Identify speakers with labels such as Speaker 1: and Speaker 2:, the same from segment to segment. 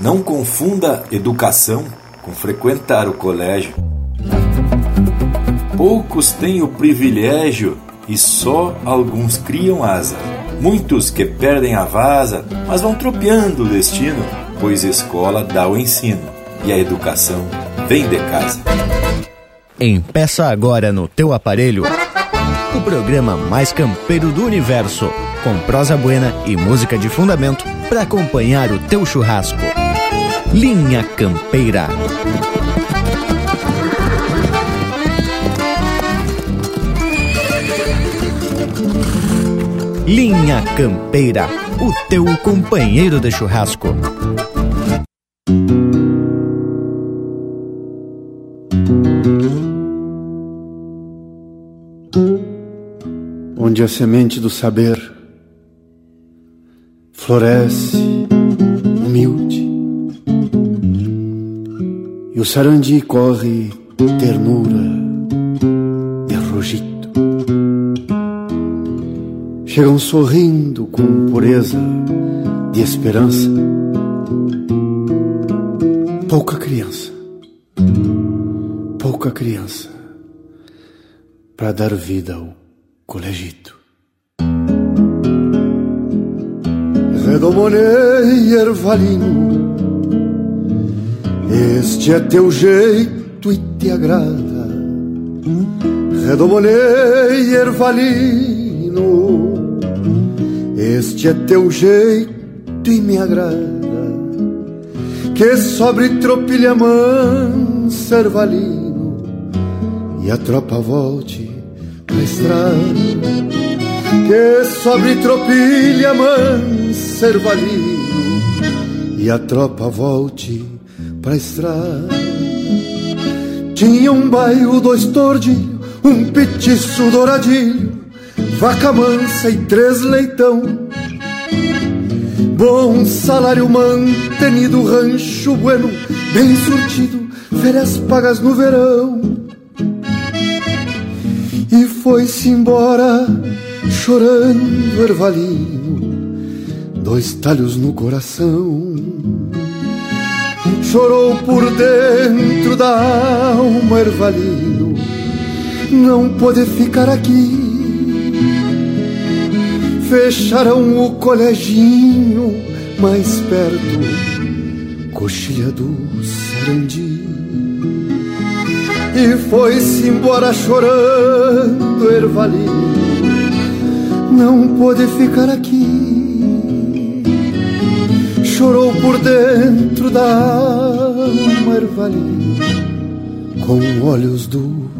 Speaker 1: Não confunda educação com frequentar o colégio. Poucos têm o privilégio e só alguns criam asa. Muitos que perdem a vaza, mas vão tropeando o destino, pois escola dá o ensino e a educação vem de casa.
Speaker 2: Empeça agora no teu aparelho o programa mais campeiro do universo, com prosa buena e música de fundamento para acompanhar o teu churrasco. Linha Campeira. Linha Campeira, o teu companheiro de churrasco.
Speaker 3: Onde a semente do saber floresce e o sarandi corre ternura e rogito chegam sorrindo com pureza de esperança. Pouca criança, pouca criança, para dar vida ao colegito. Redomonei ervalino, este é teu jeito e te agrada. Redomonei ervalino este é teu jeito e me agrada, que sobre tropilha mansa ervalino e a tropa volte pra estrada. Que sobre tropilha mansa ervalino e a tropa volte pra estrada. Tinha um bairro, dois tordilhos, um petiço douradilho vaca mansa e três leitão. Bom salário mantenido, rancho bueno, bem surtido, férias pagas no verão. E foi-se embora, chorando ervalino, dois talhos no coração. Chorou por dentro da alma ervalino, não pôde ficar aqui fecharam o coleginho mais perto, coxilha do Sarandi. E foi-se embora chorando, Ervalino, não pôde ficar aqui. Chorou por dentro da alma, Ervalino, com olhos do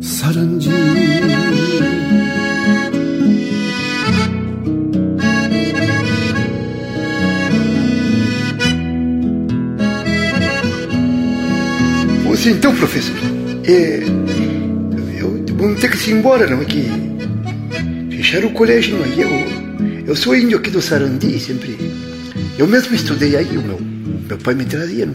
Speaker 3: Sarandi.
Speaker 4: Sim, então, professor, é, eu vou ter que ir embora, não é que fecharam o colégio, não é? Eu, eu sou índio aqui do Sarandi, sempre. Eu mesmo estudei aí, o meu, meu pai me trazia,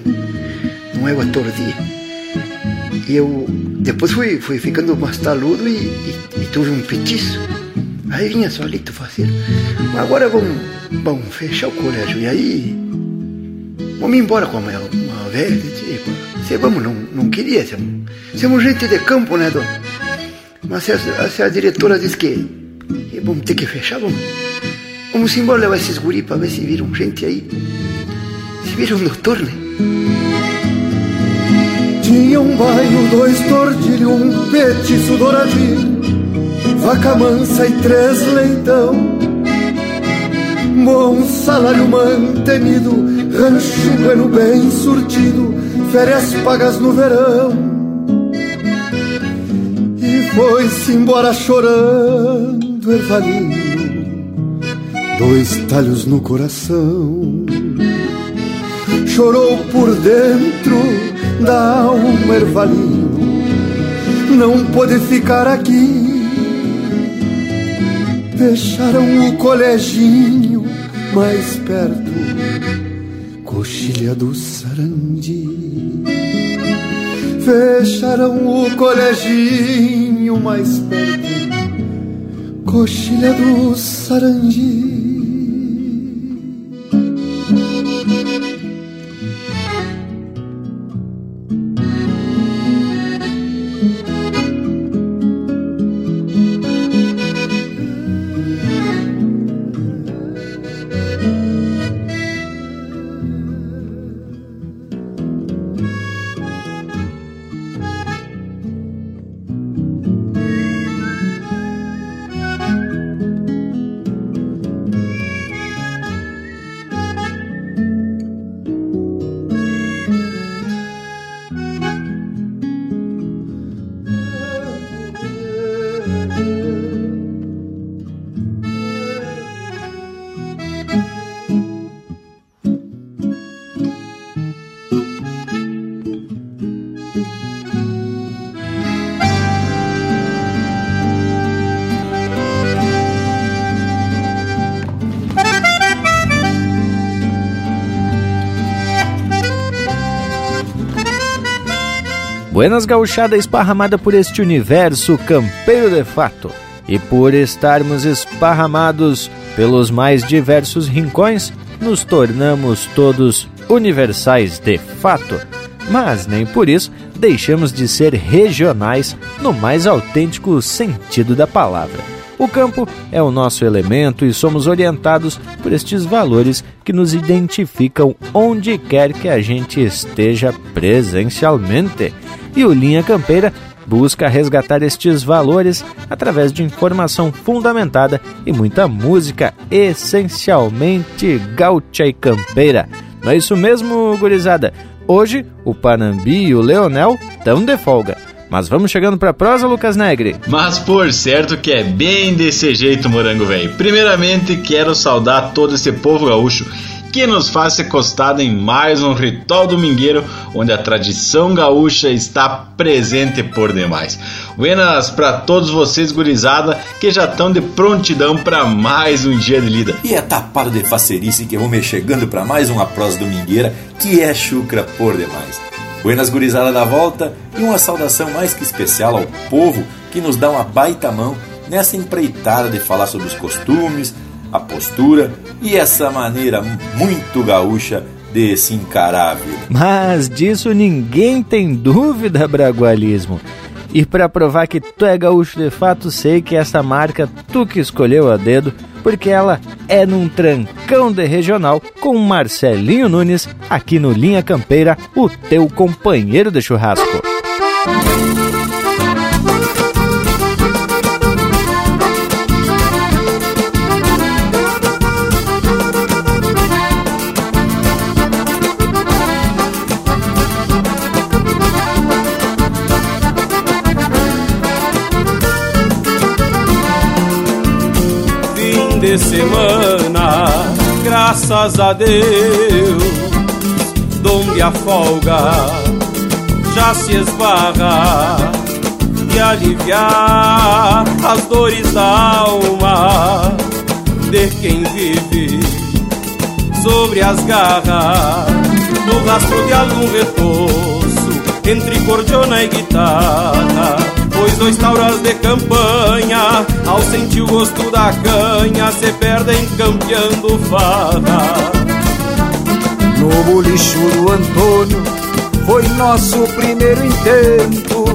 Speaker 4: não, é o ator de. E eu depois fui, fui ficando mais taludo e, e, e tuve um petiço. Aí vinha solito fazer. Agora vamos, vamos fechar o colégio. E aí vamos embora com a minha, uma velha, tipo. Se vamos, não, não queria, somos, somos gente de campo, né, dona? Mas se a, se a diretora diz que, que, vamos ter que fechar, vamos, vamos embora levar esses guri para ver se viram gente aí. Se viram doutor, né?
Speaker 3: Tinha um bairro, dois tordilhos, um petiço douradinho, vaca mansa e três leitão. Bom salário mantenido, rancho bueno bem surtido, férias pagas no verão. E foi-se embora chorando, ervalino, dois talhos no coração. Chorou por dentro da alma, ervalino, não pôde ficar aqui. Fecharam o coleginho mais perto, coxilha do Sarandi. Fecharam o coleginho mais perto, coxilha do Sarandi.
Speaker 2: Buenas gauchada esparramada por este universo campeiro de fato e por estarmos esparramados pelos mais diversos rincões, nos tornamos todos universais de fato, mas nem por isso deixamos de ser regionais no mais autêntico sentido da palavra. O campo é o nosso elemento e somos orientados por estes valores que nos identificam onde quer que a gente esteja presencialmente. E o Linha Campeira busca resgatar estes valores através de informação fundamentada e muita música essencialmente gaúcha e campeira. Não é isso mesmo, gurizada? Hoje, o Panambi e o Leonel estão de folga. Mas vamos chegando pra prosa, Lucas Negre.
Speaker 5: Mas por certo que é bem desse jeito, morango velho. Primeiramente, quero saudar todo esse povo gaúcho que nos faz costado em mais um ritual domingueiro onde a tradição gaúcha está presente por demais. Buenas para todos vocês, gurizada, que já estão de prontidão para mais um dia de lida.
Speaker 1: E é tapado de facerice que vamos chegando para mais uma prosa domingueira que é chucra por demais. Buenas gurizada da volta e uma saudação mais que especial ao povo que nos dá uma baita mão nessa empreitada de falar sobre os costumes, a postura e essa maneira muito gaúcha de se encarar
Speaker 2: Mas disso ninguém tem dúvida, Bragualismo. E para provar que tu é gaúcho de fato, sei que essa marca tu que escolheu a dedo, porque ela é num trancão de regional com Marcelinho Nunes aqui no Linha Campeira, o teu companheiro de churrasco.
Speaker 6: Graças a Deus, donde a folga já se esbarra e aliviar as dores da alma de quem vive sobre as garras, no rastro de algum retoço entre cordiona e guitarra Pois dois tauras de campanha, ao sentir o gosto da canha, se perdem campeando farra.
Speaker 7: No bolicho do Antônio, foi nosso primeiro intento.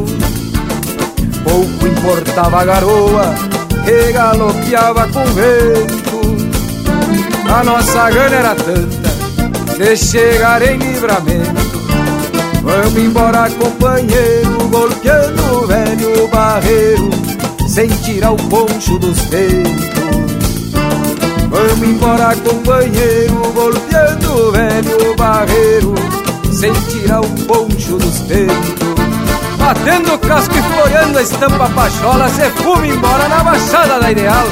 Speaker 7: Pouco importava a garoa, que galopeava com vento. A nossa gana era tanta, de chegar em livramento Vamos embora, companheiro, golpeando o velho barreiro, sem tirar o poncho dos peitos. Vamos embora, companheiro, golpeando o velho barreiro, sem tirar o poncho dos peitos. Batendo o casco e floreando a estampa pachola, cê fuma embora na baixada da ideal.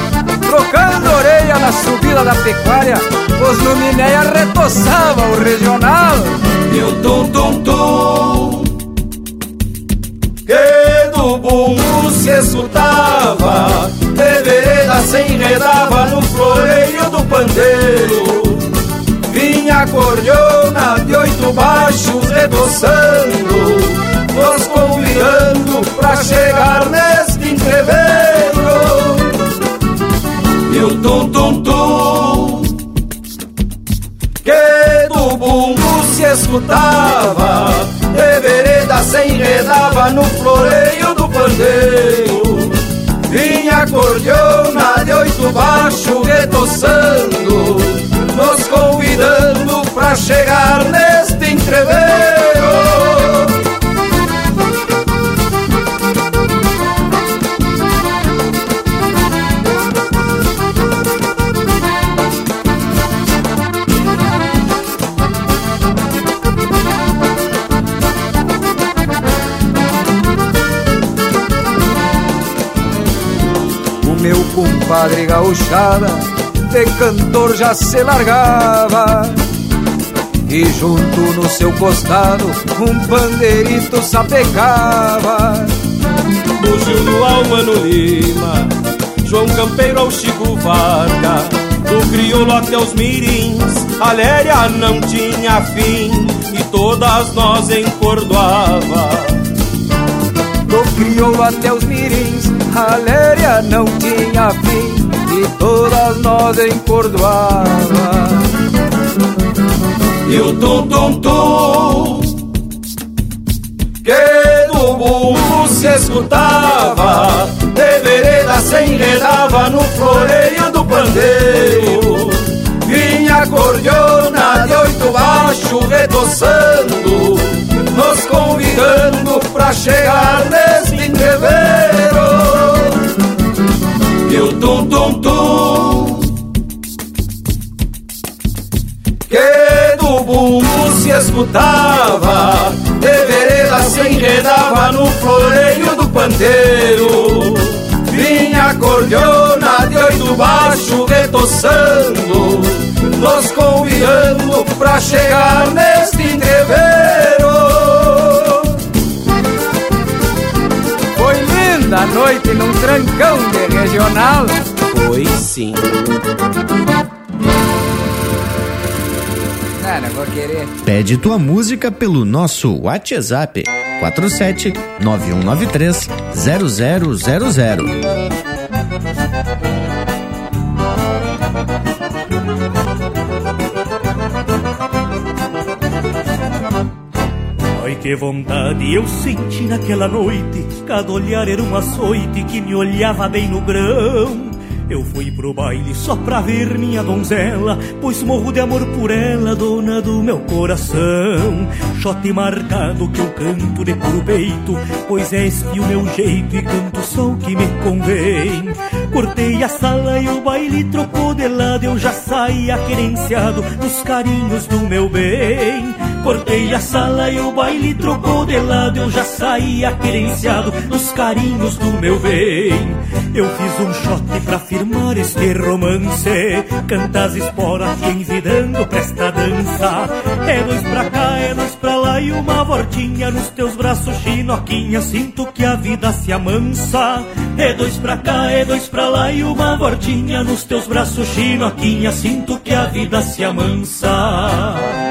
Speaker 7: Trocando orelha na subida da pecuária, os luminéia retoçava o regional.
Speaker 6: E o tum tum tum que do bumbo se escutava, de vereda se enredava no floreio do pandeiro. Vinha a cordiona de oito baixos retoçando, nos convidando pra chegar neste entreveiro. E o tum tum tum que do bumbo se escutava, de vereda se enredava no floreio do pandeiro. Vinha a cordiona de oito baixo retoçando, nos convidando pra chegar neste entreveiro.
Speaker 7: Compadre gauchada de cantor já se largava. E junto no seu costado um pandeirito sapecava.
Speaker 6: Do Gil do Almano Lima, João Campeiro ao Chico Varga Do crioulo até os mirins, a léria não tinha fim. E todas nós encordoava.
Speaker 7: Crioulo até os mirins, a léria não tinha fim e todas nós encordoava.
Speaker 8: E o tum-tum-tum que do burro se escutava, de vereda se enredava no floreio do pandeiro. Vinha cordiona de oito baixo retoçando, nos convidando pra chegar neste entreveiro. O tum-tum-tum que do bumbo se escutava, de vereda se enredava no floreio do pandeiro. Vinha cordiona de oito baixo retoçando, nos convidando pra chegar neste entreveiro.
Speaker 7: Linda a noite num trancão de regional.
Speaker 9: Pois sim.
Speaker 7: Ah, não vou querer.
Speaker 2: Pede tua música pelo nosso WhatsApp 47 9193 0000.
Speaker 10: Que vontade eu senti naquela noite. Cada olhar era um açoite que me olhava bem no grão. Eu fui pro baile só pra ver minha donzela Pois morro de amor por ela, dona do meu coração. Chote marcado que eu canto de puro peito Pois é este o meu jeito e canto só o que me convém. Cortei a sala e o baile trocou de lado Eu já saía querenciado dos carinhos do meu bem Cortei a sala e o baile trocou de lado. Eu já saía querenciado dos carinhos do meu bem. Eu fiz um shot pra firmar este romance. Canta as esporas e envidando pra esta dança. É dois pra cá, é dois pra lá e uma voltinha Nos teus braços chinoquinha. Sinto que a vida se amansa. É dois pra cá, é dois pra lá e uma voltinha Nos teus braços chinoquinha. Sinto que a vida se amansa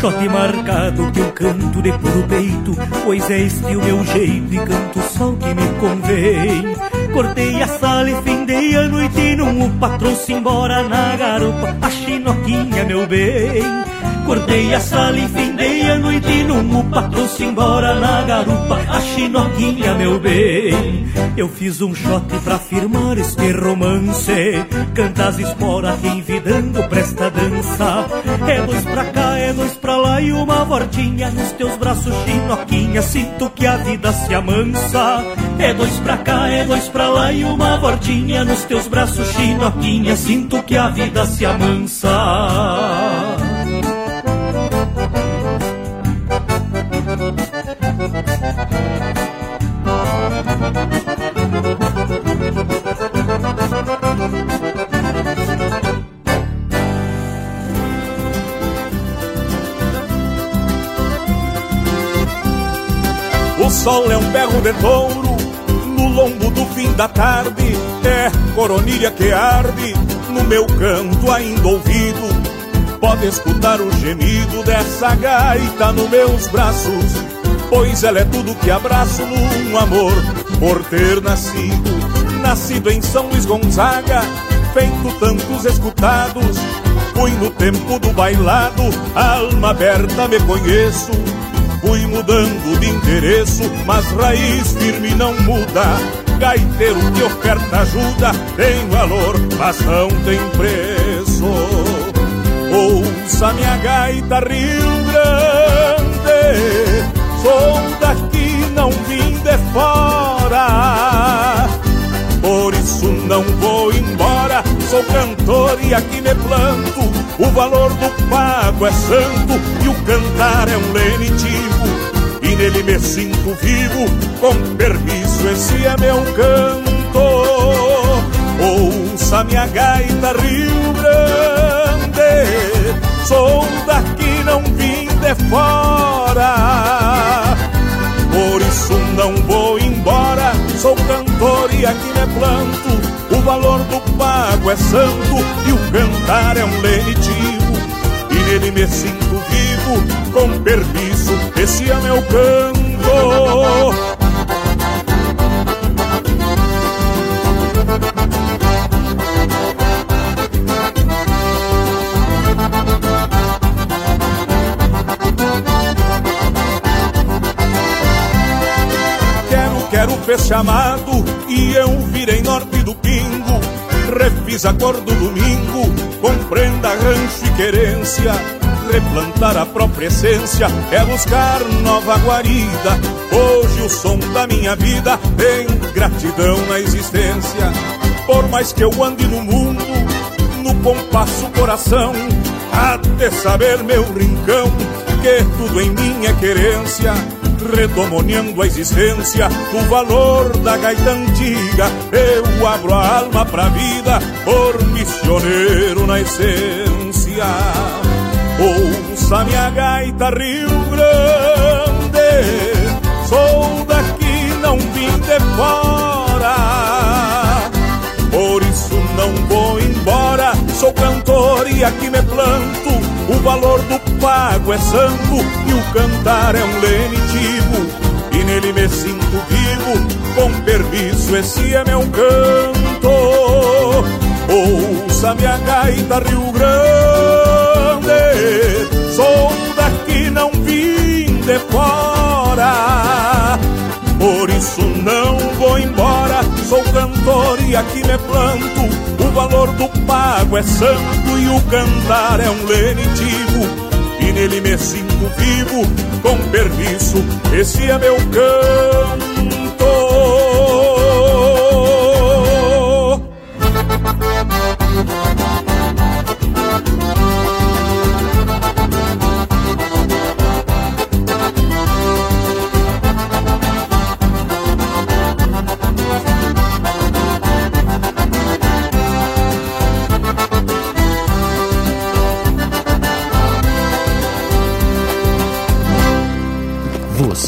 Speaker 10: Shot marcado que eu canto de puro peito Pois é este o meu jeito e canto só o que me convém. Cortei a sala e findei a noite num o patrão se embora na garupa A chinoquinha meu bem Cortei a sala e findei a noite e num o patrão se embora na garupa A chinoquinha meu bem. Eu fiz um shot pra firmar este romance. Canta as esporas que envidando pra esta dança. É dois pra cá, é dois pra lá e uma voltinha Nos teus braços chinoquinha. Sinto que a vida se amansa. É dois pra cá, é dois pra lá e uma voltinha Nos teus braços chinoquinha. Sinto que a vida se amansa
Speaker 8: O sol é um berro de touro no lombo do fim da tarde. É coronilha que arde no meu canto ainda ouvido. Pode escutar o gemido dessa gaita nos meus braços, pois ela é tudo que abraço num amor por ter nascido. Nascido em São Luís Gonzaga, feito tantos escutados. Fui no tempo do bailado, alma aberta me conheço. Fui mudando de endereço, mas raiz firme não muda. Gaiteiro que oferta ajuda tem valor, mas não tem preço. Ouça minha gaita Rio Grande, sou daqui, não vim de fora. Por isso não vou embora, sou cantor e aqui me planto. O valor do pago é santo e o cantar é um lenitivo. E nele me sinto vivo, com permisso, esse é meu canto. Ouça minha gaita Rio Grande, sou daqui, não vim de fora. Por isso não vou embora, sou cantor e aqui me planto. O valor do pago é santo e o cantar é um lenitivo. E nele me sinto vivo, com permisso, esse é meu canto. Fez chamado e eu virei norte do pingo. Refiz a cor do domingo, compreenda rancho e querência. Replantar a própria essência é buscar nova guarida. Hoje o som da minha vida tem gratidão na existência. Por mais que eu ande no mundo, no compasso coração, até saber meu rincão, que tudo em mim é querência redomoniando a existência, o valor da gaita antiga. Eu abro a alma pra vida, por missioneiro na essência. Ouça minha gaita Rio Grande, sou daqui, não vim de fora. Por isso não vou embora, sou cantor e aqui me planto o valor do pago é santo e o cantar é um lenitivo. E nele me sinto vivo, com permisso, esse é meu canto. Ouça minha gaita Rio Grande, sou daqui, não vim de fora. Por isso não vou embora, sou cantor e aqui me planto. O valor do pago é santo e o cantar é um lenitivo. E nele me sinto vivo, com permisso, esse é meu canto.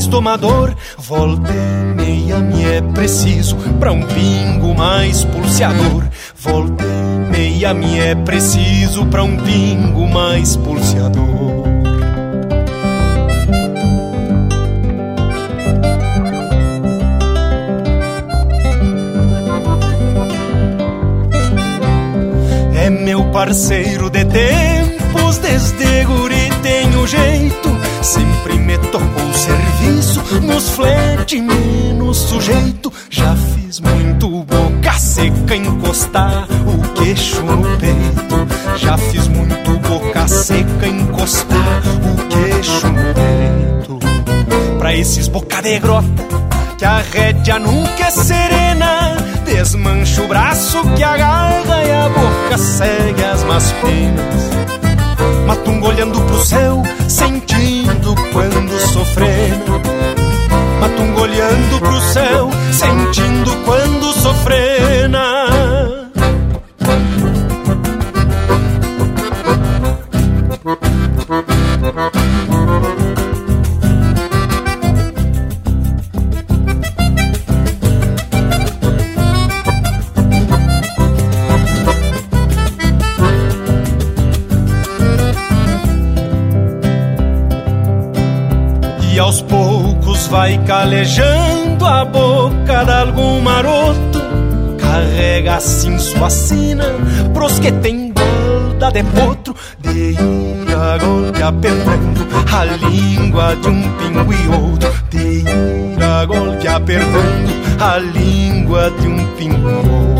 Speaker 11: Mais domador. Volta e meia me é preciso pra um pingo mais pulseador. Volta e meia me é preciso pra um pingo mais pulseador. É meu parceiro de tempos, desde nos flete menos sujeito. Já fiz muito boca seca encostar o queixo no peito. Já fiz muito boca seca encostar o queixo no peito. Pra esses boca de grota, que a rédea nunca é serena. Desmancha o braço que agarra e a boca segue as más penas. Matungo olhando pro céu, sentindo quando sofrendo. Matungo olhando pro céu, sentindo quando sofrena. Calejando a boca de algum maroto. Carrega assim sua sina pros que tem balda de potro. De ir golpe apertando a língua de um pingo e outro. De ir golpe apertando a língua de um pingo e outro.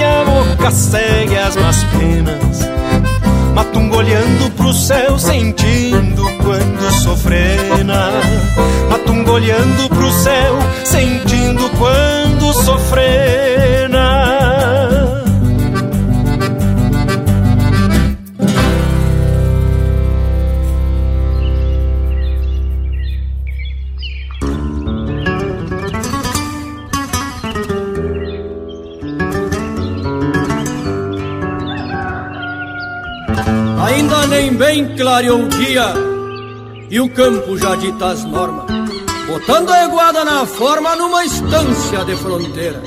Speaker 11: a boca segue as más penas. Matungo olhando pro céu, sentindo quando sofrena. Matungo olhando pro céu, sentindo quando sofrena.
Speaker 12: Nem bem clareou o dia e o campo já dita as normas, botando a eguada na forma numa estância de fronteira.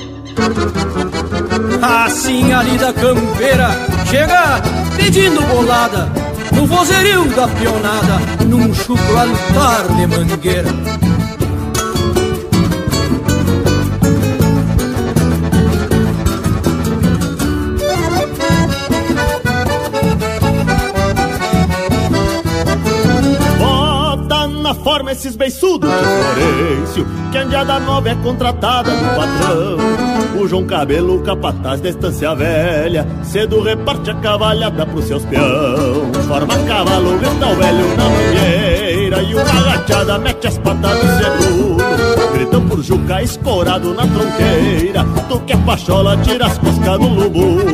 Speaker 12: Assim ali da campeira chega pedindo bolada no vozerio da pionada, num chucro altar de mangueira.
Speaker 13: Esses beiçudos. De Florencio Que Andiada Nova é contratada do patrão. O João Cabelo, capataz da estância velha Cedo reparte a cavalhada pros seus peão. Forma cavalo, grita o velho na mangueira E uma agachada mete as patas do seguro Gritam por Juca escorado na tronqueira. Tu que é pachola, tira as coscas do lubuno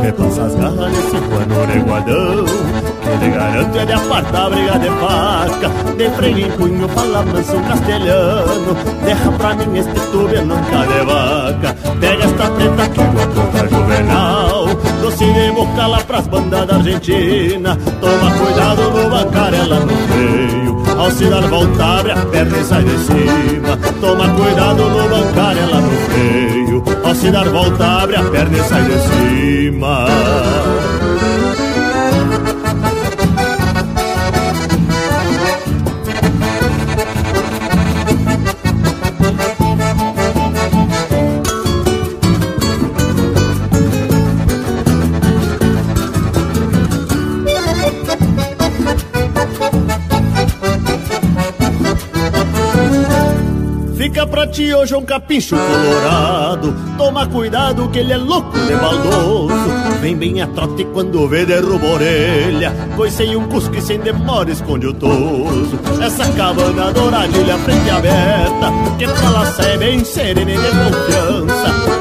Speaker 13: Repassa as garras nesse pano reguadão te garante é de apartar a briga de faca. De freio em punho, fala manso castelhano. Derra pra mim este tube nunca de vaca. Pega esta preta que tua conta juvenal Doce de boca lá pras bandas da Argentina. Toma cuidado no bancarela no freio. Ao se dar volta abre a perna e sai de cima. Toma cuidado no bancarela no freio. Ao se dar volta abre a perna e sai de cima Hoje um capincho colorado. Toma cuidado que ele é louco de baldoso Vem bem a trote quando vê derruba a orelha. Coicei um cusco e sem demora esconde o toso. Essa cabana douradilha frente aberta Que pra lá sai bem serena e de confiança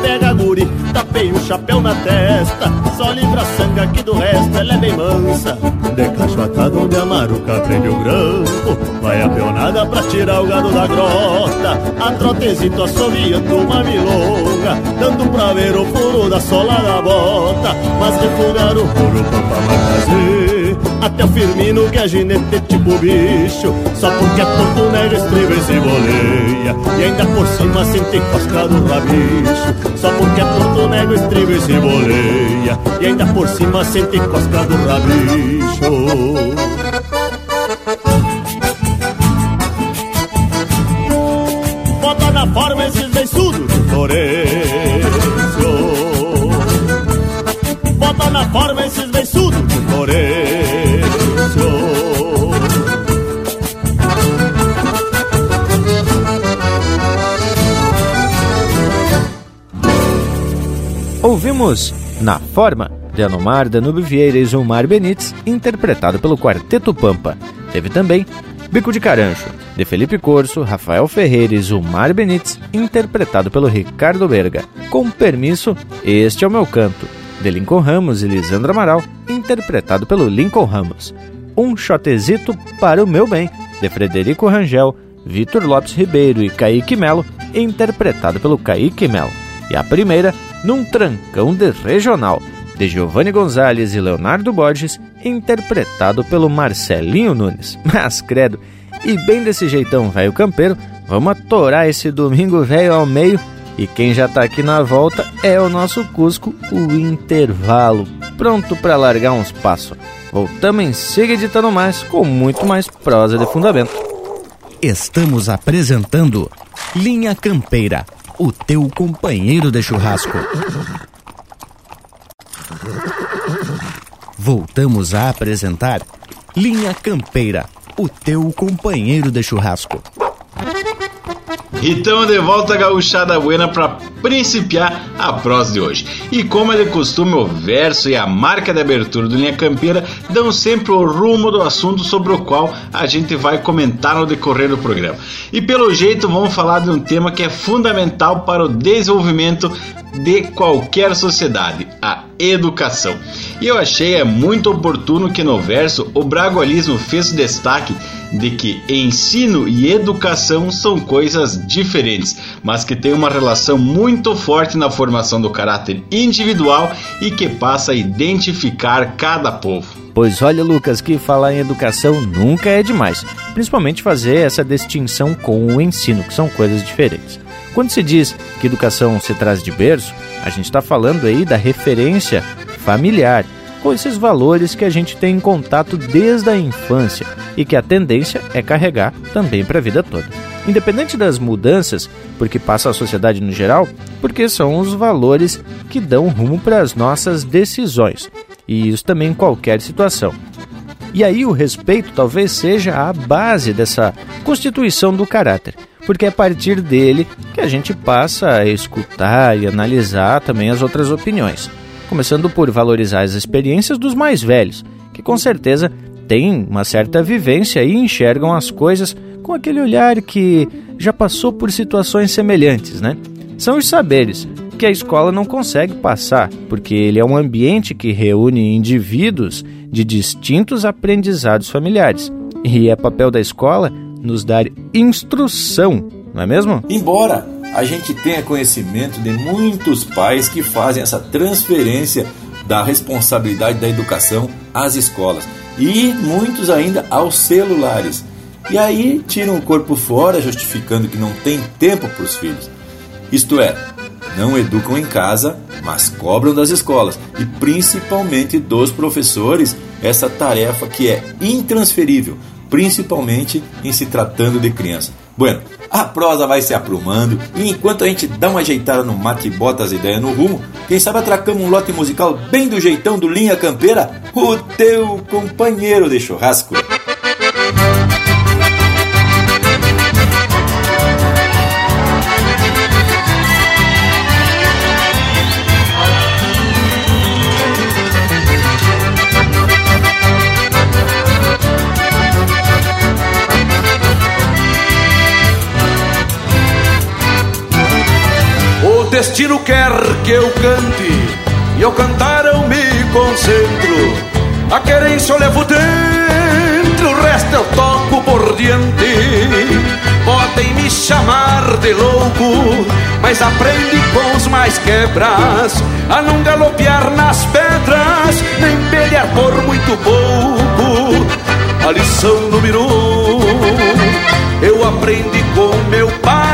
Speaker 13: Pega a guri, tapei o chapéu na testa Só livra a sangue aqui do resto, ela é bem mansa. De cacho atado onde a maruca prende o grampo Vai a peonada pra tirar o gado da grota. A trotezito assoviando uma milonga Dando pra ver o furo da sola da bota. Mas refugar o furo pra fazer Até o Firmino que é ginete tipo bicho. Só porque é tonto nega estriba e se boleia. E ainda por cima sente cosca do rabicho. Só porque é tonto nega estriba e se boleia. E ainda por cima sente cosca do rabicho. Bota na forma esses beiçudos de Florencio. Bota na forma
Speaker 2: Ouvimos Na Forma, de Anomar, Danube Vieira e Zumar Benites, interpretado pelo Quarteto Pampa. Teve também Bico de Carancho, de Felipe Corso, Rafael Ferreira e Zumar Benites, interpretado pelo Ricardo Berga. Com permisso, este é o meu canto, de Lincoln Ramos e Lisandro Amaral, interpretado pelo Lincoln Ramos. Um chotezito para o meu bem, de Frederico Rangel, Vitor Lopes Ribeiro e Kaique Melo, interpretado pelo Kaique Melo. E a primeira, num trancão de regional, de Giovanni Gonzalez e Leonardo Borges, interpretado pelo Marcelinho Nunes. Mas credo, e bem desse jeitão, velho campeiro, vamos atorar esse domingo velho ao meio. E quem já tá aqui na volta é o nosso Cusco, o intervalo. pronto para largar uns passos. Voltamos em seguida editando mais, com muito mais prosa de fundamento. Estamos apresentando Linha Campeira, o teu companheiro de churrasco. Voltamos a apresentar Linha Campeira, o teu companheiro de churrasco.
Speaker 14: Então de volta gauchada buena para principiar a prosa de hoje. E como é de costume, o verso e a marca de abertura do Linha Campeira dão sempre o rumo do assunto sobre o qual a gente vai comentar no decorrer do programa. E pelo jeito vamos falar de um tema que é fundamental para o desenvolvimento de qualquer sociedade, a educação. E eu achei é muito oportuno que no verso o bragualismo fez destaque de que ensino e educação são coisas diferentes, mas que têm uma relação muito forte na formação do caráter individual e que passa a identificar cada povo.
Speaker 2: Pois olha, Lucas, que falar em educação nunca é demais, principalmente fazer essa distinção com o ensino, que são coisas diferentes. Quando se diz que educação se traz de berço, a gente está falando aí da referência familiar, com esses valores que a gente tem em contato desde a infância e que a tendência é carregar também para a vida toda. Independente das mudanças, porque passa a sociedade no geral, porque são os valores que dão rumo para as nossas decisões, e isso também em qualquer situação. E aí o respeito talvez seja a base dessa constituição do caráter porque é a partir dele que a gente passa a escutar e analisar também as outras opiniões. Começando por valorizar as experiências dos mais velhos, que com certeza têm uma certa vivência e enxergam as coisas com aquele olhar que já passou por situações semelhantes, né? São os saberes que a escola não consegue passar, porque ele é um ambiente que reúne indivíduos de distintos aprendizados familiares. E é papel da escola nos dar instrução, não é mesmo?
Speaker 1: Embora a gente tenha conhecimento de muitos pais que fazem essa transferência da responsabilidade da educação às escolas e muitos ainda aos celulares. E aí tiram o corpo fora, justificando que não tem tempo para os filhos. Isto é, não educam em casa, mas cobram das escolas e principalmente dos professores essa tarefa que é intransferível principalmente em se tratando de criança. Bueno, a prosa vai se aprumando e enquanto a gente dá uma ajeitada no mate e bota as ideias no rumo, quem sabe atracamos um lote musical bem do jeitão do Linha Campeira, o teu companheiro de churrasco.
Speaker 15: Destino quer que eu cante e ao cantar eu me concentro. A querência eu levo dentro, o resto eu toco por diante. Podem me chamar de louco, mas aprende com os mais quebras a não galopear nas pedras, nem pelear por muito pouco. A lição número um, eu aprendi com meu pai.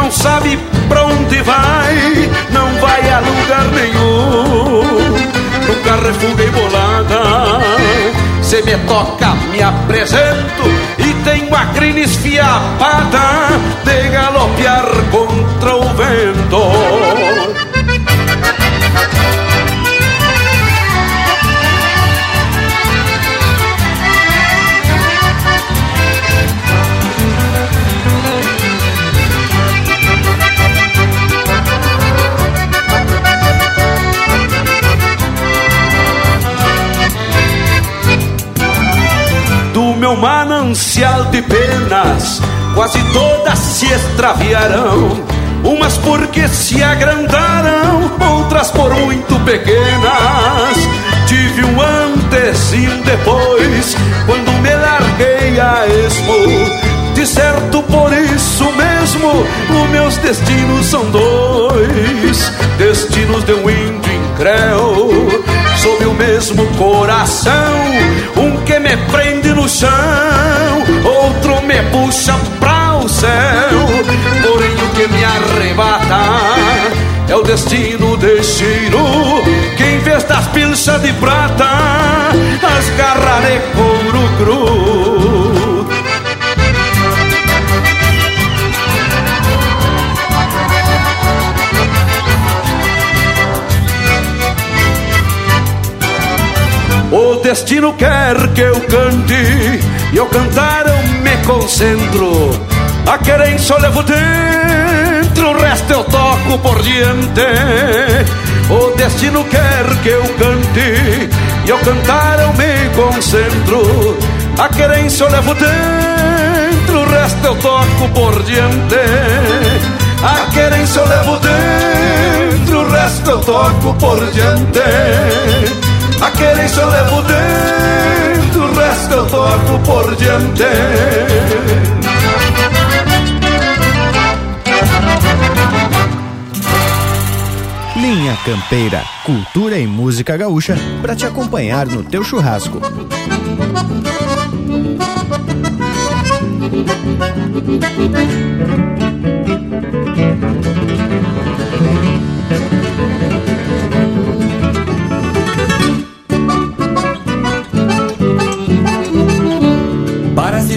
Speaker 15: Não sabe pra onde vai, não vai a lugar nenhum. Nunca refuguei bolada, se me toca, me apresento e tenho a crina esfiapada de galopear contra o vento. Manancial de penas, quase todas se extraviarão. Umas porque se agrandaram, outras por muito pequenas. Tive um antes e um depois, quando me larguei a esmo. De certo por isso mesmo, os meus destinos são dois: destinos de um índio incréu, sob o mesmo coração, um que me prende no chão, outro me puxa pra o céu. Porém, o que me arrebata é o destino de Chiro, que em vez das pilchas de prata, as garras de couro cru. Destino quer que eu cante E ao cantar eu me concentro. A querência eu levo dentro O resto eu toco por diante. O destino quer que eu cante E ao cantar eu me concentro. A querência eu levo dentro O resto eu toco por diante. A querência eu levo dentro O resto eu toco por diante querência eu levo dentro, o resto eu toco por diante.
Speaker 2: Linha Campeira, cultura e música gaúcha para te acompanhar no teu churrasco.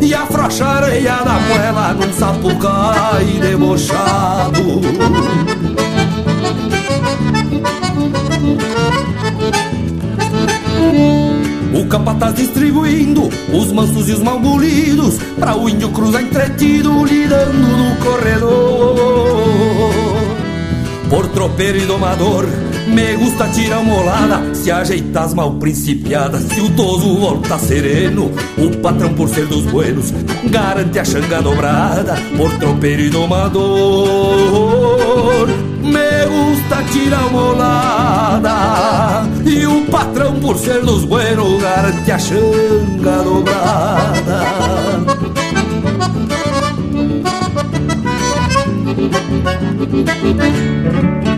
Speaker 16: e afrouxa a areia da moela num sapucai debochado. O capataz distribuindo os mansos e os malbolidos Pra o índio cruzar entretido lidando no corredor. Por tropeiro e domador me gusta tirar uma olada, se ajeitar as mal principiadas, se o toso volta sereno, o patrão por ser dos buenos, garante a xanga dobrada, por tropeiro e domador. Me gusta tirar uma olada, e o patrão por ser dos buenos, garante a xanga dobrada. Um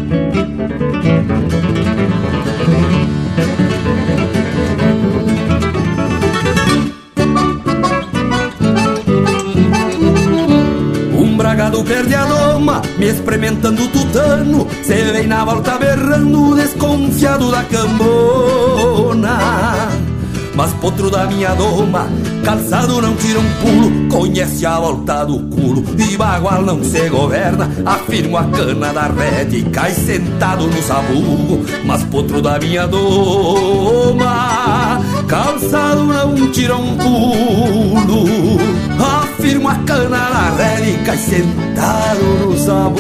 Speaker 16: bragado perde a doma, me experimentando tutano Se vem na volta berrando, desconfiado da cambona. Mas potro da minha doma, calçado não tira um pulo. Conhece a volta do culo, e bagual não se governa. Afirmo a cana da rede e cai sentado no sabugo. Mas potro da minha doma, calçado não tira um pulo Afirmo a cana na rede e sentado no sabugo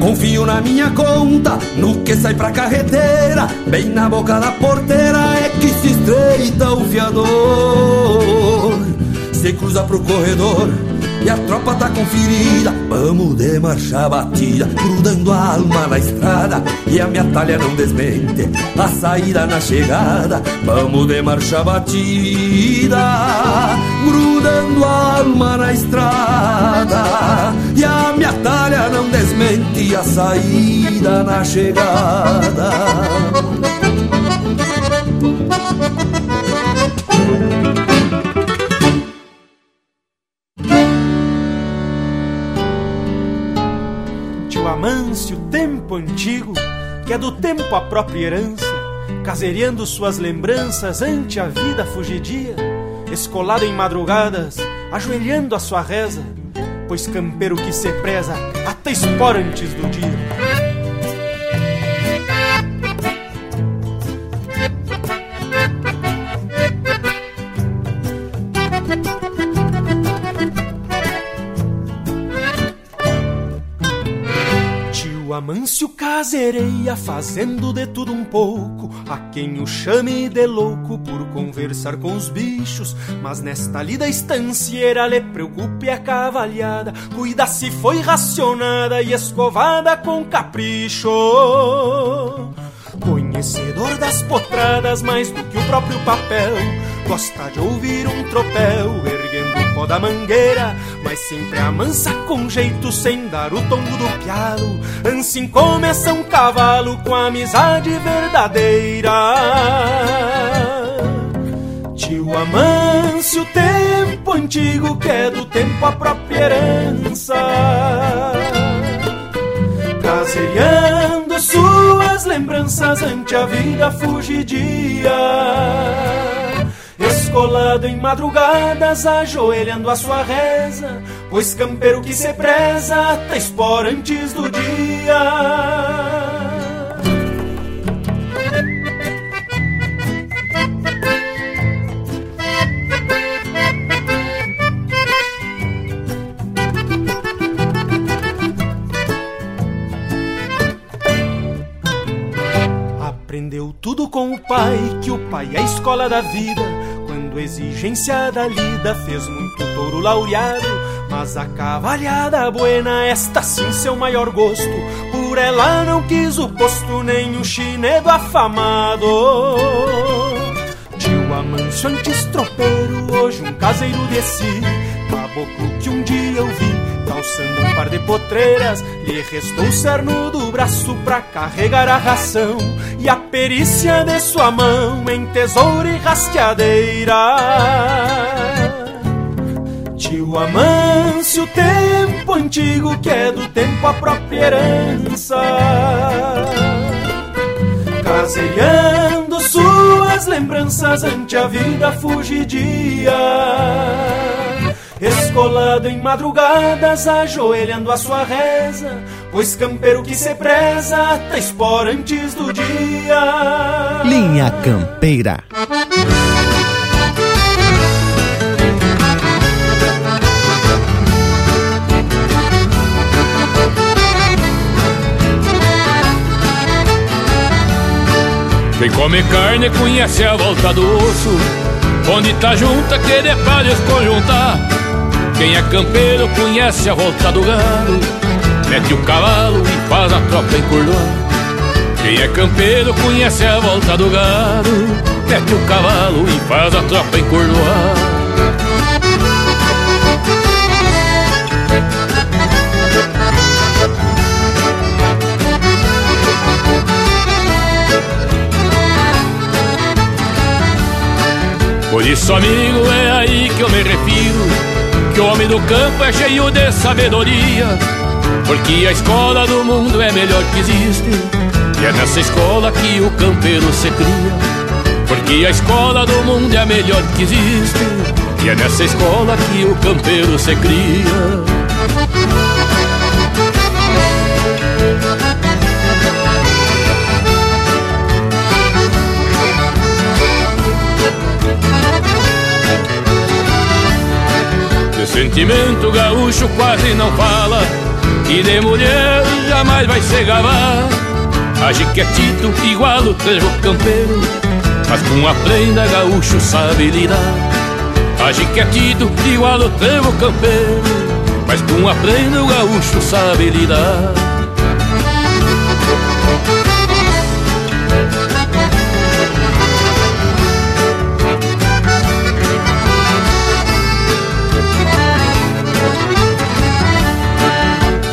Speaker 16: Confio na minha conta, no que sai pra carreteira Bem na boca da porteira é que se estreita o fiador. Se cruza pro corredor e a tropa tá conferida Vamos de marcha batida, grudando a alma na estrada E a minha talha não desmente, a saída na chegada. Vamos de marcha batida, grudando a alma na estrada E a minha talha não desmente, a saída na chegada
Speaker 11: que é do tempo a própria herança, casereando suas lembranças ante a vida fugidia, escolado em madrugadas, ajoelhando a sua reza, pois campeiro que se preza até espora antes do dia. Amâncio, casereia fazendo de tudo um pouco. A quem o chame de louco por conversar com os bichos. Mas nesta lida estancieira lhe preocupe a cavalhada. Cuida se foi racionada e escovada com capricho. Conhecedor das potradas mais do que o próprio papel. Gosta de ouvir um tropel erguendo o pó da mangueira, mas sempre amansa com jeito sem dar o tombo do pialo. Assim começa um cavalo com amizade verdadeira. Tio Amâncio, tempo antigo que é do tempo a própria herança. Caseiriando suas lembranças ante a vida fugidia Escolado em madrugadas, ajoelhando a sua reza Pois campeiro que se preza, tá espora antes do dia Aprendeu tudo com o pai, que o pai é a escola da vida. Quando exigência da lida fez muito touro laureado. Mas a cavalhada buena, esta sim seu maior gosto. Por ela não quis o posto, nem o chinedo afamado. Tio Amâncio antes tropeiro, hoje um caseiro de si. Caboclo que um dia eu vi calçando um par de potreiras, lhe restou o cerno do braço pra carregar a ração e a perícia de sua mão em tesouro e rasteadeira. Tio Amâncio, tempo antigo que é do tempo a própria herança. Caseiriando suas lembranças ante a vida fugidia Escolado em madrugadas, ajoelhando a sua reza, pois campeiro que se preza, tá espora antes do dia.
Speaker 2: Linha Campeira.
Speaker 17: Quem come carne conhece a volta do osso Onde tá junta que de pra desconjuntar quem é campeiro conhece a volta do galo Mete o cavalo e faz a tropa encurdoar Quem é campeiro conhece a volta do galo Mete o cavalo e faz a tropa encurdoar Por isso, amigo, é aí que eu me refiro que o homem do campo é cheio de sabedoria, porque a escola do mundo é melhor que existe, e é nessa escola que o campeiro se cria. Porque a escola do mundo é melhor que existe, e é nessa escola que o campeiro se cria. Sentimento gaúcho quase não fala E de mulher jamais vai se gabar Age quietito igual o trevo campeiro Mas com a prenda gaúcho sabe lidar. Age quietito igual o trevo campeiro Mas com a prenda o gaúcho sabe lidar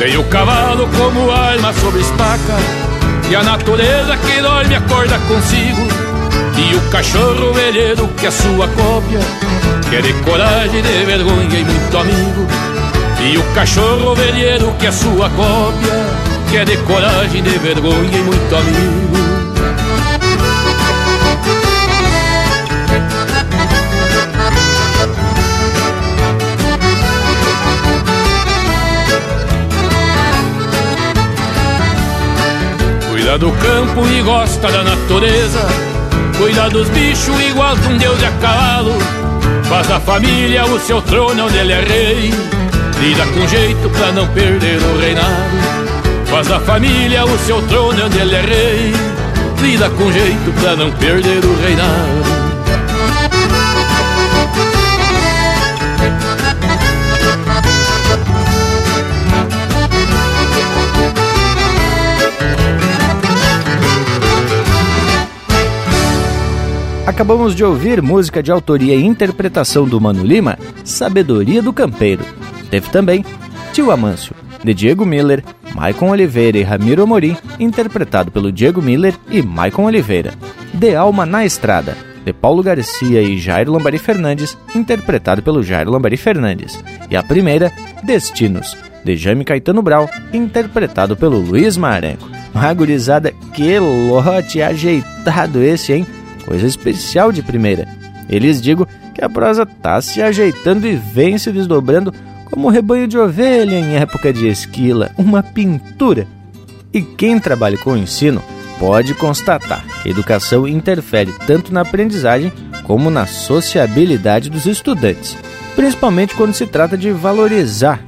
Speaker 17: Tem o cavalo como arma sobre estaca E a natureza que dorme acorda consigo. E o cachorro velheiro que é sua cópia Que é de coragem, de vergonha e muito amigo. E o cachorro velheiro que é sua cópia Que é de coragem, de vergonha e muito amigo Do campo e gosta da natureza. Cuida dos bichos igual que um deus de a cavalo Faz da família o seu trono onde ele é rei. Lida com jeito pra não perder o reinado.
Speaker 18: Faz da família o seu trono onde ele é rei. Lida com jeito pra não perder o reinado
Speaker 2: Acabamos de ouvir música de autoria e interpretação do Mano Lima, Sabedoria do Campeiro. Teve também Tio Amâncio, de Diego Miller, Maicon Oliveira e Ramiro Amorim, interpretado pelo Diego Miller e Maicon Oliveira. De Alma na Estrada, de Paulo Garcia e Jairo Lambari Fernandes, interpretado pelo Jairo Lambari Fernandes. E a primeira, Destinos, de Jaime Caetano Brau, interpretado pelo Luiz Marenco. Uma gurizada, que lote ajeitado esse, hein? Coisa especial de primeira. Eles digo que a prosa tá se ajeitando e vem se desdobrando como um rebanho de ovelha em época de esquila, uma pintura. E quem trabalha com o ensino pode constatar que a educação interfere tanto na aprendizagem como na sociabilidade dos estudantes, principalmente quando se trata de valorizar,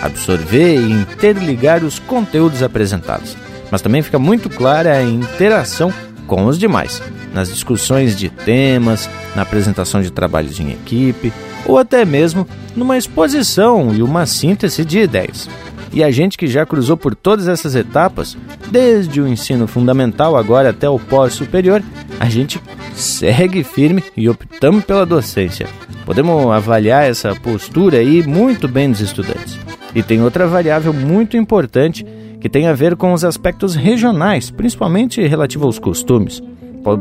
Speaker 2: absorver e interligar os conteúdos apresentados. Mas também fica muito clara a interação com os demais, nas discussões de temas, na apresentação de trabalhos em equipe ou até mesmo numa exposição e uma síntese de ideias. E a gente que já cruzou por todas essas etapas, desde o ensino fundamental agora até o pós-superior, a gente segue firme e optamos pela docência. Podemos avaliar essa postura aí muito bem dos estudantes. E tem outra variável muito importante que tem a ver com os aspectos regionais, principalmente relativo aos costumes.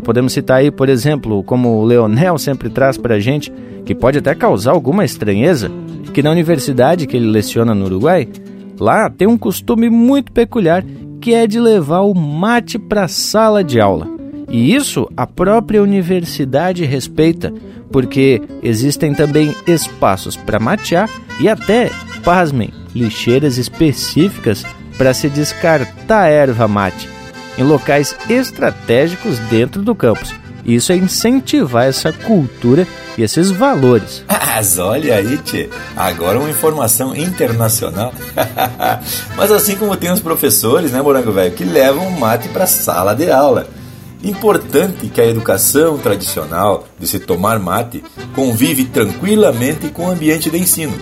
Speaker 2: Podemos citar aí, por exemplo, como o Leonel sempre traz para a gente, que pode até causar alguma estranheza, que na universidade que ele leciona no Uruguai, lá tem um costume muito peculiar que é de levar o mate para a sala de aula. E isso a própria universidade respeita, porque existem também espaços para matear e até, pasmem, lixeiras específicas para se descartar erva mate em locais estratégicos dentro do campus. Isso é incentivar essa cultura e esses valores.
Speaker 1: Mas olha aí, tchê, agora uma informação internacional. Mas assim como tem os professores, né, Morango Velho, que levam o mate para a sala de aula. Importante que a educação tradicional de se tomar mate convive tranquilamente com o ambiente de ensino.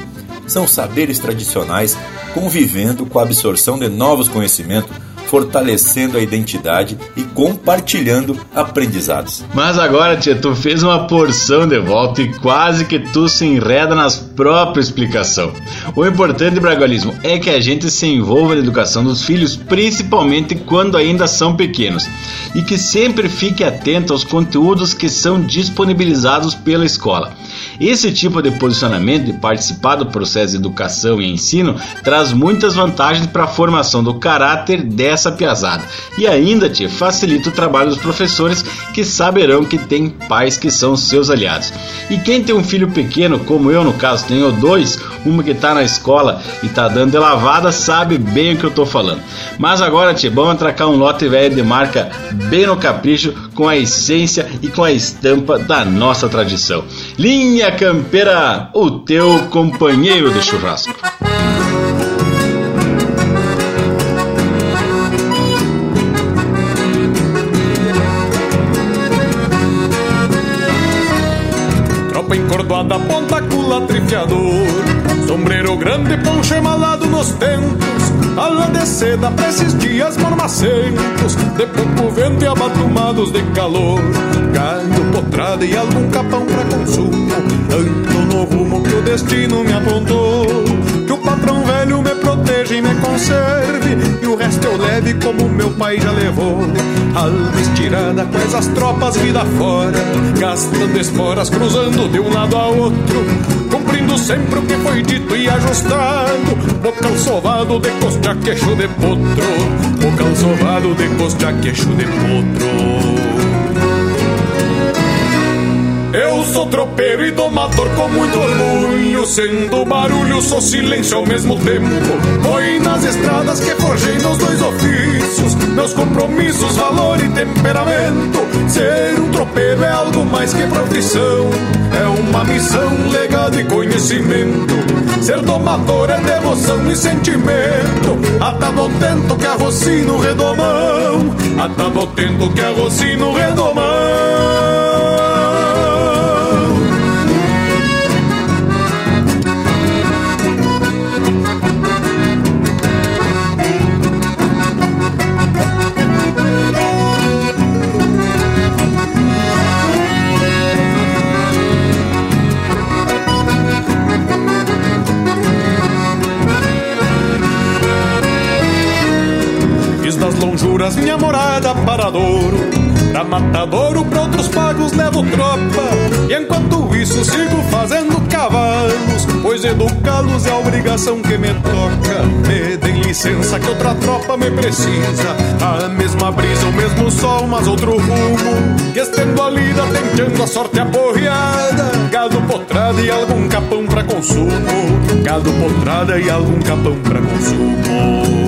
Speaker 1: São saberes tradicionais convivendo com a absorção de novos conhecimentos, fortalecendo a identidade e compartilhando aprendizados.
Speaker 14: Mas agora, tia, tu fez uma porção de volta e quase que tu se enreda nas próprias explicação. O importante, Bragualismo, é que a gente se envolva na educação dos filhos, principalmente quando ainda são pequenos, e que sempre fique atento aos conteúdos que são disponibilizados pela escola. Esse tipo de posicionamento de participar do processo de educação e ensino traz muitas vantagens para a formação do caráter dessa piazada e ainda te facilita o trabalho dos professores que saberão que tem pais que são seus aliados. E quem tem um filho pequeno, como eu no caso tenho dois, uma que está na escola e está dando de lavada, sabe bem o que eu estou falando. Mas agora, te vamos atracar um lote velho de marca bem no capricho, com a essência e com a estampa da nossa tradição. Linha Campeira, o teu companheiro de churrasco.
Speaker 19: Tropa encordoada, ponta cula, trifiador. Sombreiro grande, poncho emalado nos tentos. Ala de seda pra esses dias mormacentos De pouco vento e abatumados de calor. Galho, potrada e algum capão pra consumo. Ando no rumo que o destino me apontou. Que o patrão velho me proteja e me conserve E o resto eu leve como meu pai já levou. Alma estirada com essas tropas vida fora Gastando esporas, cruzando de um lado a outro Cumprindo sempre o que foi dito e ajustado. Bocal sovado de costa queixo de potro. Bocal sovado de costa queixo de potro Eu sou tropeiro e domador com muito orgulho Sendo barulho, sou silêncio ao mesmo tempo. Foi nas estradas que forjei meus dois ofícios Meus compromissos, valor e temperamento. Ser um tropeiro é algo mais que profissão É uma missão, legado e conhecimento. Ser domador é devoção e sentimento. Atado tento que arrocino redomão Atado tento que arrocino redomão lonjuras minha morada para Douro. Pra matadouro, pra outros pagos levo tropa. E enquanto isso sigo fazendo cavalos Pois educá-los é a obrigação que me toca. Me deem licença que outra tropa me precisa. A mesma brisa, o mesmo sol, mas outro rumo. Que estendo a lida, tentando a sorte aporreada. Gado potrada e algum capão pra consumo. Gado potrada e algum capão pra consumo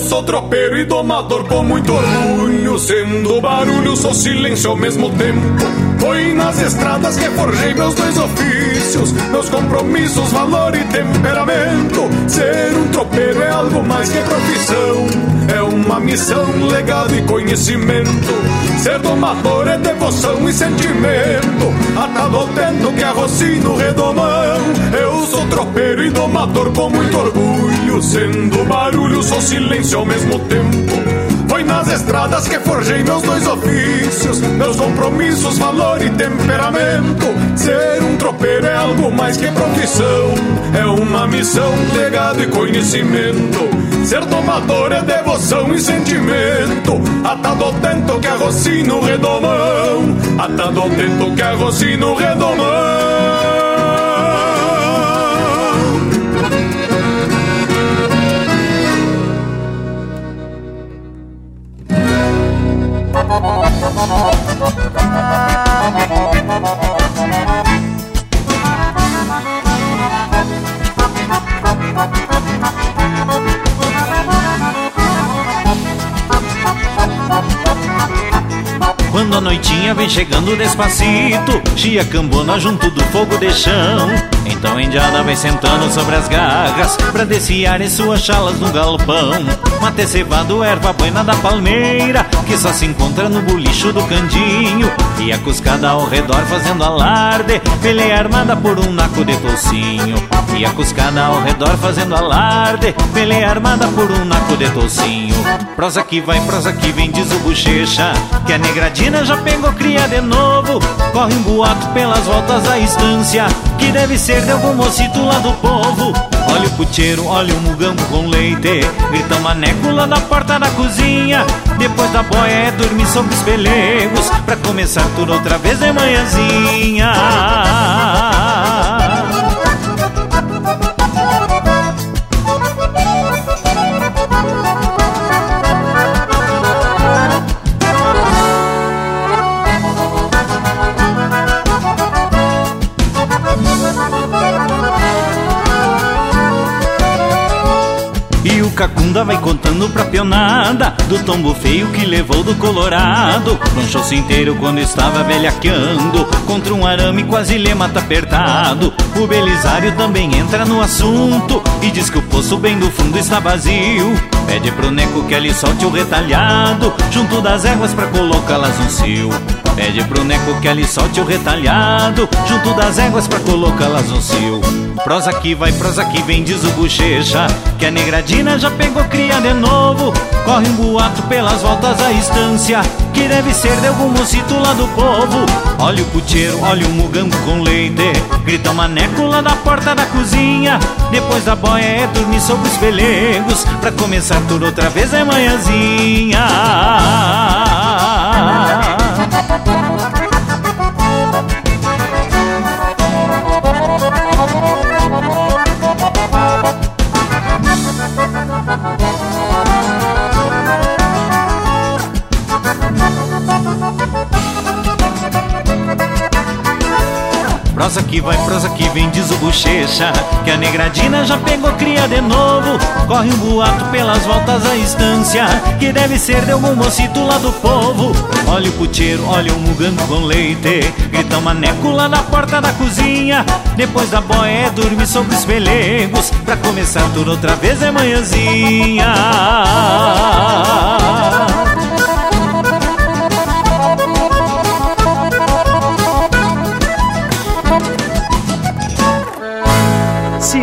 Speaker 19: sou tropeiro e domador com muito orgulho. Sendo barulho, sou silêncio ao mesmo tempo. Foi nas estradas que forjei meus dois ofícios, meus compromissos, valor e temperamento. Ser um tropeiro é algo mais que profissão, é uma missão, legado e conhecimento. Ser domador é devoção e sentimento, atado ao tento que arrocino redomão. Eu sou tropeiro e domador com muito orgulho, sendo barulho, sou silêncio silêncio ao mesmo tempo. Foi nas estradas que forjei meus dois ofícios, meus compromissos, valor e temperamento. Ser um tropeiro é algo mais que profissão, é uma missão, legado e conhecimento. Ser tomador é devoção e sentimento, atado ao tento que arrocino redomão, atado ao tento que arrocino redomão.
Speaker 20: Quando a noitinha vem chegando despacito Chia cambona junto do fogo de chão Então a indiana vem sentando sobre as garras Pra desfiar em suas chalas no galpão. Mate cevado, erva buena da palmeira Que só se encontra no bolicho do candinho. E a cuscada ao redor fazendo alarde Peleia armada por um naco de tocinho. E a cuscada ao redor fazendo alarde Peleia armada por um naco de tocinho. Prosa que vai, prosa que vem, diz o bochecha Que a negradina já pegou cria de novo. Corre um boato pelas voltas da estância Que deve ser de algum mocito lá do povo. Olha o puteiro, olha o mugambo com leite. Grita maneco lá na porta da cozinha. Depois da boia é dormir sobre os pelegos. Pra começar tudo outra vez de manhãzinha Cacunda vai contando pra pionada Do tombo feio que levou do Colorado. Lanchou-se inteiro quando estava velhaqueando Contra um arame quase lhe mata apertado. O Belisário também entra no assunto E diz que o poço bem do fundo está vazio. Pede pro Neco que ele solte o retalhado Junto das éguas pra colocá-las no cio Pede pro Neco que ele solte o retalhado Junto das éguas pra colocá-las no cio. Prosa que vai, prosa que vem, diz o bochecha Que a negradina já pegou cria de novo. Corre um boato pelas voltas da estância Que deve ser de algum mocito lá do povo. Olha o puteiro, olha o mugambo com leite Grita o maneco lá da porta da cozinha. Depois da boia é dormir sobre os pelegos Pra começar tudo outra vez é manhãzinha Bye. Prosa que vai, prosa que vem, diz o bochecha Que a negradina já pegou cria de novo. Corre um boato pelas voltas da estância Que deve ser de algum mocito lá do povo. Olha o puteiro, olha o mugango com leite Grita um maneco lá na porta da cozinha. Depois da boia é dormir sobre os pelegos Pra começar tudo outra vez é manhãzinha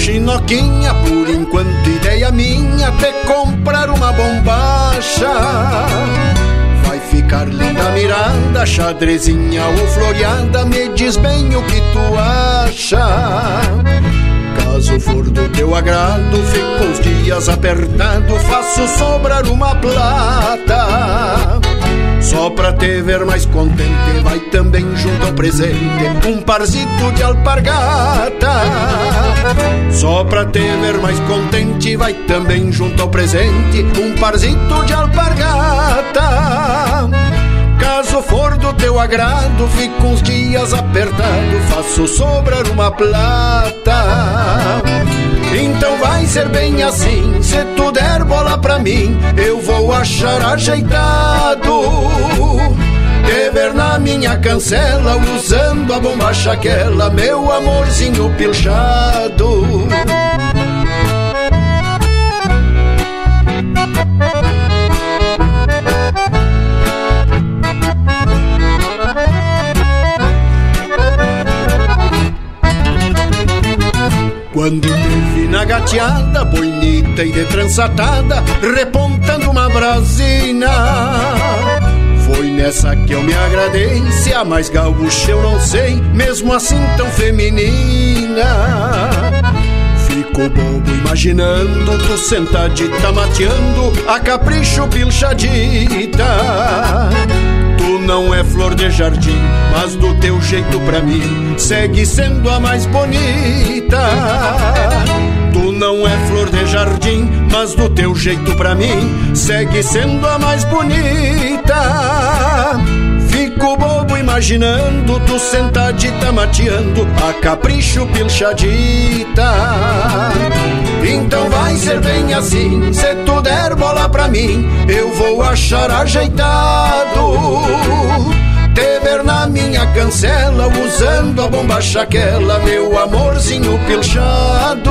Speaker 21: Chinoquinha, por enquanto ideia minha até comprar uma bombacha. Vai ficar linda a mirada, xadrezinha ou floreada, me diz bem o que tu acha. Caso for do teu agrado, fico uns dias apertado, faço sobrar uma plata. Só pra te ver mais contente, vai também junto ao presente um parzito de alpargata. Só pra te ver mais contente, vai também junto ao presente um parzito de alpargata. Caso for do teu agrado, fico uns dias apertado, faço sobrar uma plata. Então vai ser bem assim, se tu der bola pra mim, eu vou achar ajeitado. Te ver na minha cancela, usando a bombacha aquela, meu amorzinho pilchado. Quando te vi na gateada, bonita e de trançatada, repontando uma brasina. Foi nessa que eu me agradei, se a mais gaúcha eu não sei, mesmo assim tão feminina. Fico bobo imaginando tu sentadita mateando a capricho pilchadita. Tu não é flor de jardim, mas do teu jeito pra mim segue sendo a mais bonita. Mas do teu jeito pra mim segue sendo a mais bonita. Fico bobo imaginando tu sentadita mateando a capricho pilchadita. Então vai ser bem assim, se tu der bola pra mim, eu vou achar ajeitado. Te ver na minha cancela, usando a bombacha aquela, meu amorzinho pilchado.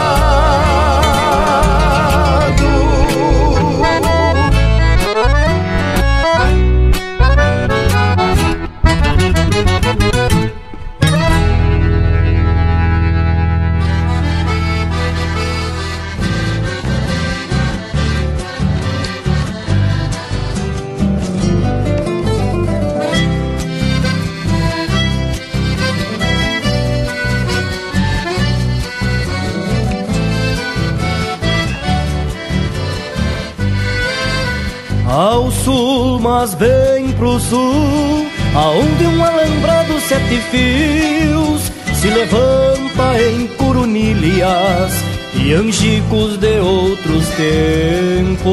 Speaker 22: Ao sul, mas bem pro sul, aonde um alambrado sete fios se levanta em coronilhas e angicos de outros tempos.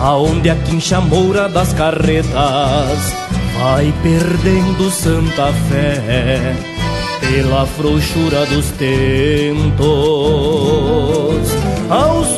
Speaker 22: Aonde a quincha moura das carretas vai perdendo santa fé pela frouxura dos tentos. Ao sul,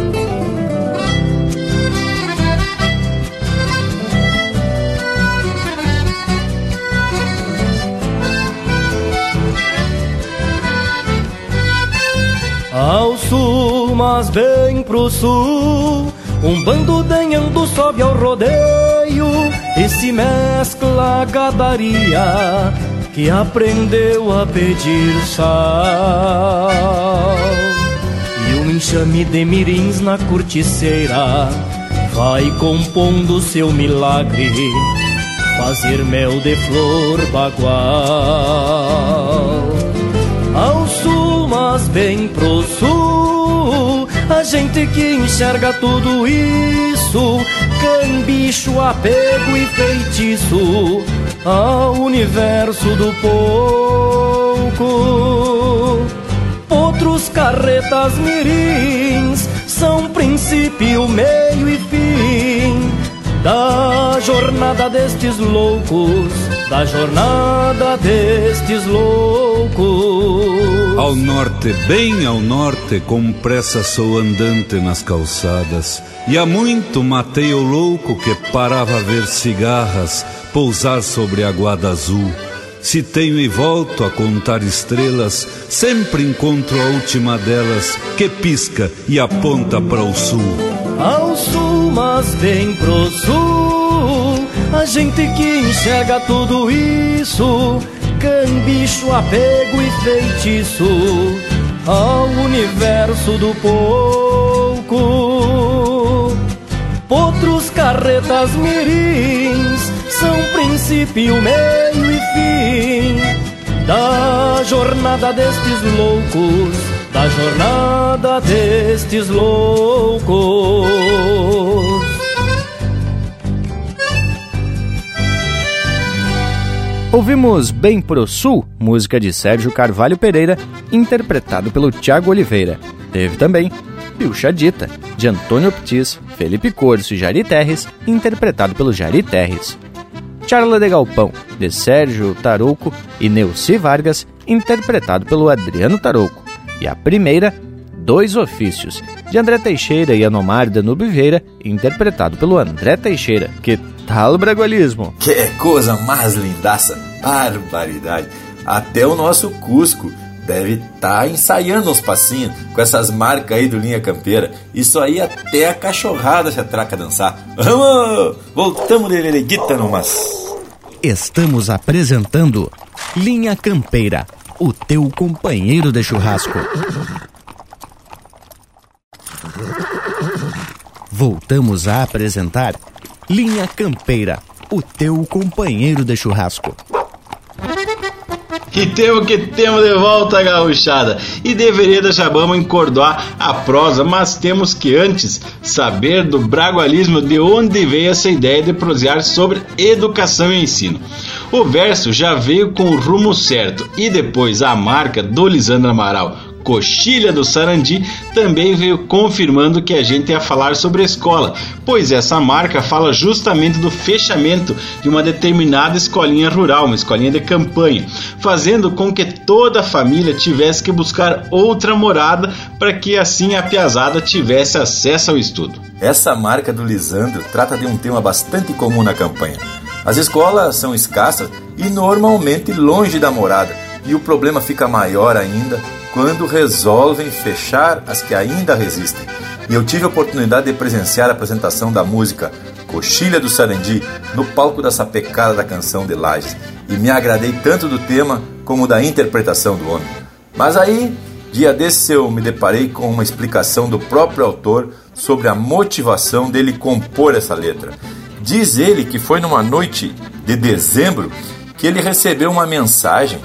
Speaker 22: Ao sul, mas bem pro sul, um bando denhando sobe ao rodeio e se mescla a gadaria que aprendeu a pedir sal. E um enxame de mirins na corticeira vai compondo seu milagre, fazer mel de flor bagual. Mas bem pro sul. A gente que enxerga tudo isso, cambicho, apego e feitiço ao universo do pouco. Outros carretas mirins são princípio, meio e fim da jornada destes loucos, da jornada destes loucos.
Speaker 23: Ao norte, bem ao norte, com pressa sou andante nas calçadas, e há muito matei o louco que parava a ver cigarras pousar sobre a guada azul. Se tenho e volto a contar estrelas, sempre encontro a última delas que pisca e aponta para o sul.
Speaker 22: Ao sul, mas bem pro sul, a gente que enxerga tudo isso, cambicho, apego e feitiço ao universo do pouco. Potros, carretas, mirins são princípio, meio e fim da jornada destes loucos, da jornada destes loucos.
Speaker 2: Ouvimos Bem Pro Sul, música de Sérgio Carvalho Pereira, interpretado pelo Tiago Oliveira. Teve também Pilcha Dita, de Antônio Ptis, Felipe Corso e Jari Terres, interpretado pelo Jari Terres. Charla de Galpão, de Sérgio Tarouco e Neuci Vargas, interpretado pelo Adriano Tarouco. E a primeira, Dois Ofícios, de André Teixeira e Anomar Danube Vieira, interpretado pelo André Teixeira. Que tal bragualismo?
Speaker 1: Que coisa mais lindaça! Barbaridade! Até o nosso Cusco deve estar tá ensaiando uns passinhos com essas marcas aí do Linha Campeira. Isso aí até a cachorrada se atraca a dançar. Vamos! Voltamos de Lereguita numas.
Speaker 2: Estamos apresentando Linha Campeira, o teu companheiro de churrasco. Voltamos a apresentar Linha Campeira, o teu companheiro de churrasco.
Speaker 24: E temos que temos de volta a gauchada. E deveria deixar vamos encordoar a prosa, mas temos que antes saber do bragualismo de onde veio essa ideia de prosear sobre educação e ensino. O verso já veio com o rumo certo e depois a marca do Lisandro Amaral Coxilha do Sarandi também veio confirmando que a gente ia falar sobre a escola, pois essa marca fala justamente do fechamento de uma determinada escolinha rural, uma escolinha de campanha, fazendo com que toda a família tivesse que buscar outra morada para que assim a piazada tivesse acesso ao estudo.
Speaker 1: Essa marca do Lisandro trata de um tema bastante comum na campanha. As escolas são escassas e normalmente longe da morada, e o problema fica maior ainda quando resolvem fechar as que ainda resistem. E eu tive a oportunidade de presenciar a apresentação da música Coxilha do Sarandi no palco da sapecada da canção de Lages e me agradei tanto do tema como da interpretação do homem. Mas aí, dia desse eu me deparei com uma explicação do próprio autor sobre a motivação dele compor essa letra. Diz ele que foi numa noite de dezembro que ele recebeu uma mensagem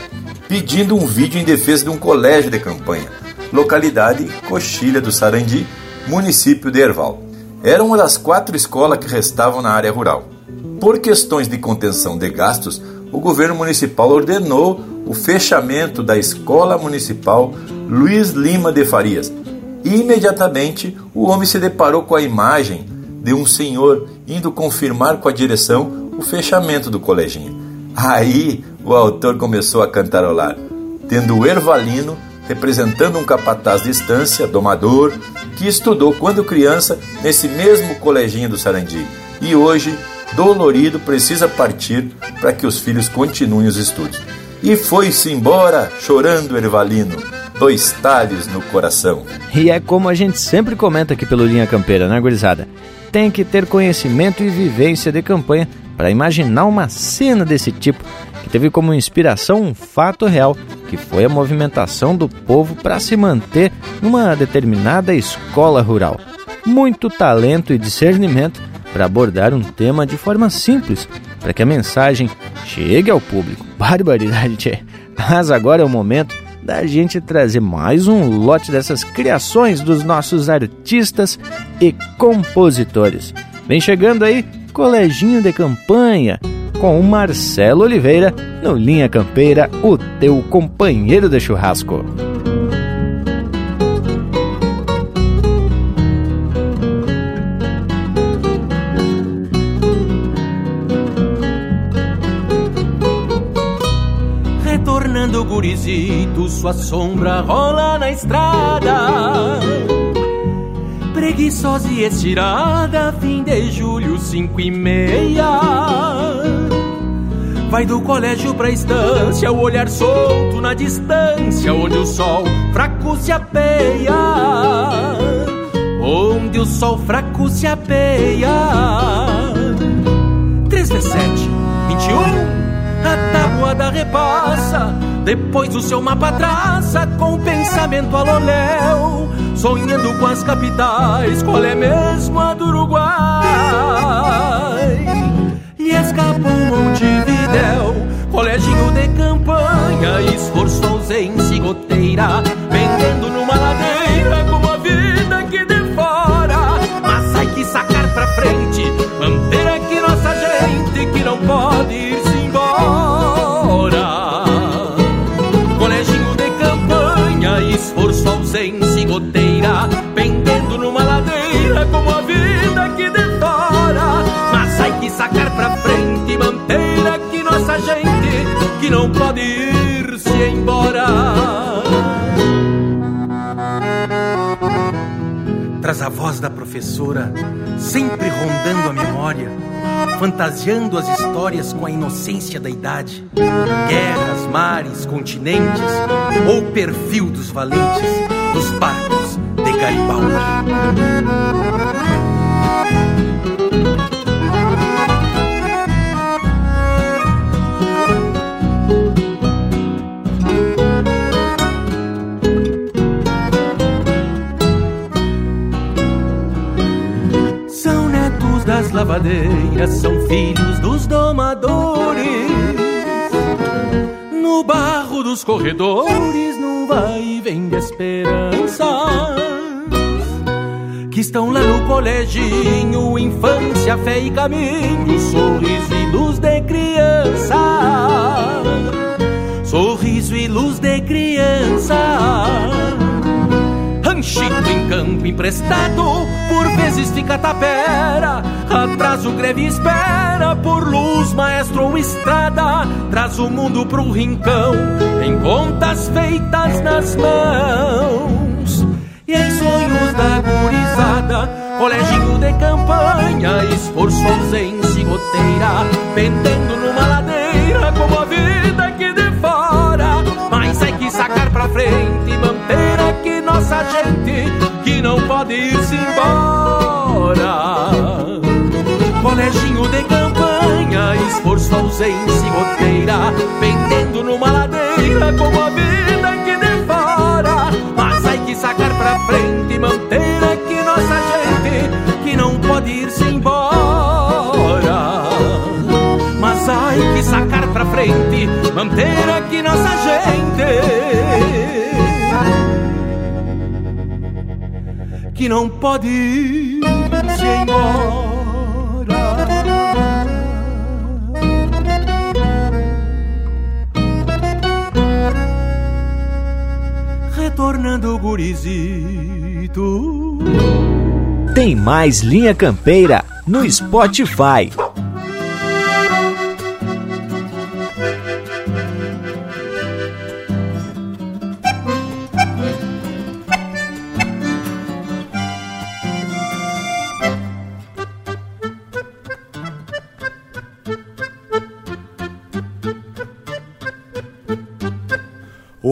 Speaker 1: pedindo um vídeo em defesa de um colégio de campanha, localidade Coxilha do Sarandi, município de Erval. Era uma das quatro escolas que restavam na área rural. Por questões de contenção de gastos, o governo municipal ordenou o fechamento da Escola Municipal Luiz Lima de Farias E imediatamente o homem se deparou com a imagem de um senhor indo confirmar com a direção o fechamento do coleginho. Aí o autor começou a cantarolar, tendo o Ervalino representando um capataz de estância, domador, que estudou quando criança nesse mesmo coleginho do Sarandi e hoje, dolorido, precisa partir para que os filhos continuem os estudos. E foi-se embora, chorando Ervalino, dois talhos no coração.
Speaker 2: E é como a gente sempre comenta aqui pelo Linha Campeira, né, gurizada? Tem que ter conhecimento e vivência de campanha para imaginar uma cena desse tipo teve como inspiração um fato real, que foi a movimentação do povo para se manter numa determinada escola rural. Muito talento e discernimento para abordar um tema de forma simples, para que a mensagem chegue ao público. Barbaridade, tchê. Mas agora é o momento da gente trazer mais um lote dessas criações dos nossos artistas e compositores. Vem chegando aí, Coleginho de Campanha, com o Marcelo Oliveira no Linha Campeira, o teu companheiro de churrasco.
Speaker 22: Retornando gurizito, sua sombra rola na estrada preguiçosa e estirada, fim de julho, cinco e meia. Vai do colégio pra estância, o olhar solto na distância, onde o sol fraco se apeia. Onde o sol fraco se apeia. 3 vezes 7, 21. A tabuada repassa, depois o seu mapa traça com o pensamento aloléu sonhando com as capitais, qual é mesmo a do Uruguai? E escapou Montevidéu, coleginho de campanha, esforço, ausência e goteira, vendendo numa ladeira como a vida que de fora. Mas ai que sacar pra frente, manter aqui nossa gente que não pode ir-se e goteira pendendo numa ladeira como a vida que fora. Mas hay que sacar pra frente e manter aqui nossa gente que não pode ir-se embora. Traz a voz da professora, sempre rondando a memória, fantasiando as histórias com a inocência da idade. Guerras, mares, continentes, ou perfil dos valentes, dos barcos de Garibaldi. São netos das lavadeiras, são filhos dos domadores. No barro dos corredores, num vai e vem de esperança que estão lá no coleginho, infância, fé e caminho, sorriso e luz de criança. Sorriso e luz de criança. Ranchito em campo emprestado, por vezes fica tapera. Atrás o greve espera, por luz, maestro ou estrada. Traz o mundo pro rincão, em contas feitas nas mãos. E em sonhos da gurizada, coleginho de campanha, esforço, ausência e goteira, pendendo numa ladeira como a vida que de fora. Mas é que sacar pra frente e manter aqui nossa gente não pode ir-se embora. Coleginho de campanha, esforço, ausência e goteira, pendendo numa ladeira como a vida que de fora. Mas hay que sacar pra frente e manter aqui nossa gente que não pode ir-se embora. Mas hay que sacar pra frente, manter aqui nossa gente que não pode ir-se embora. tornando gurizito.
Speaker 2: Tem mais Linha Campeira no Spotify.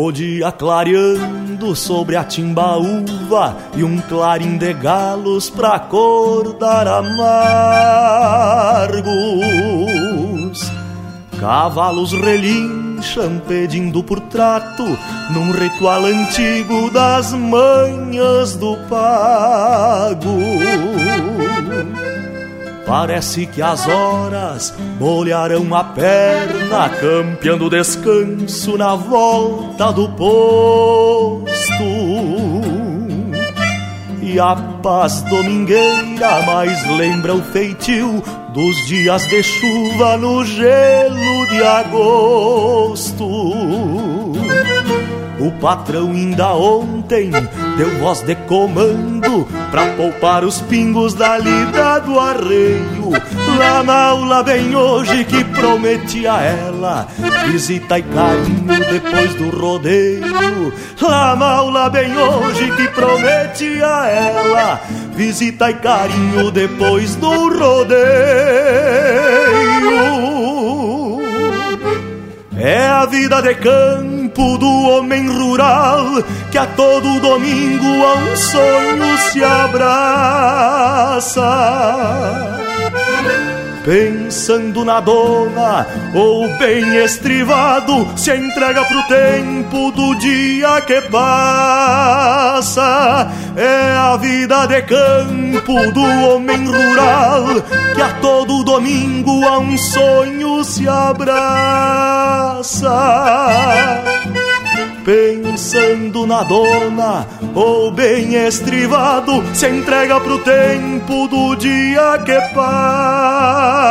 Speaker 25: O dia clareando sobre a timbaúva e um clarim de galos pra acordar amargos. Cavalos relincham pedindo por trato num ritual antigo das manhas do pago. Parece que as horas molharão a perna, campeando descanso na volta do posto. E a paz domingueira mais lembra o feitio dos dias de chuva no gelo de agosto. O patrão ainda ontem deu voz de comando pra poupar os pingos da lida do arreio. Lá na aula bem hoje que prometi a ela visita e carinho depois do rodeio. Lá na aula bem hoje que prometi a ela visita e carinho depois do rodeio. É a vida de campo do homem rural que a todo domingo a um sonho se abraça. Pensando na dona ou bem estrivado, se entrega pro tempo do dia que passa. É a vida de campo do homem rural que a todo domingo a um sonho se abraça pensando na dona ou bem estrivado, se entrega pro tempo do dia que passa.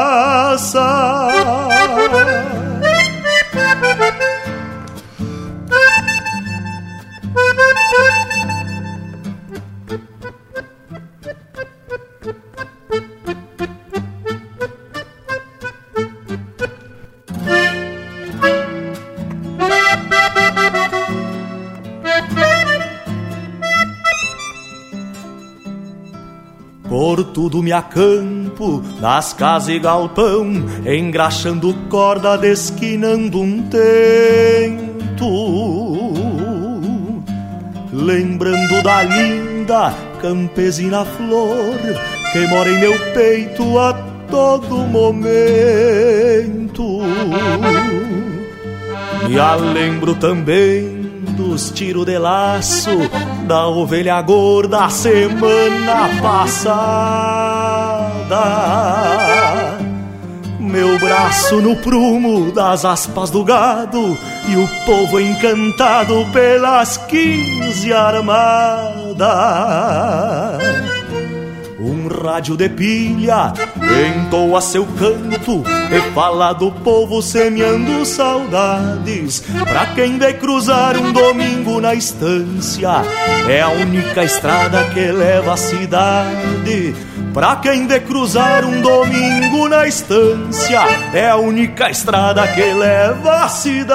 Speaker 25: Tudo me acampo, nas casas e galpão, engraxando corda, desquinando um tento. Lembrando da linda campesina flor, que mora em meu peito a todo momento. Me lembro também dos tiros de laço da ovelha gorda semana passada. Meu braço no prumo das aspas do gado e o povo encantado pelas quinze armadas. Um rádio de pilha entoa seu canto e fala do povo semeando saudades. Pra quem vê cruzar um domingo na estância, é a única estrada que leva à cidade. Pra quem vê cruzar um domingo na estância, é a única estrada que leva à cidade.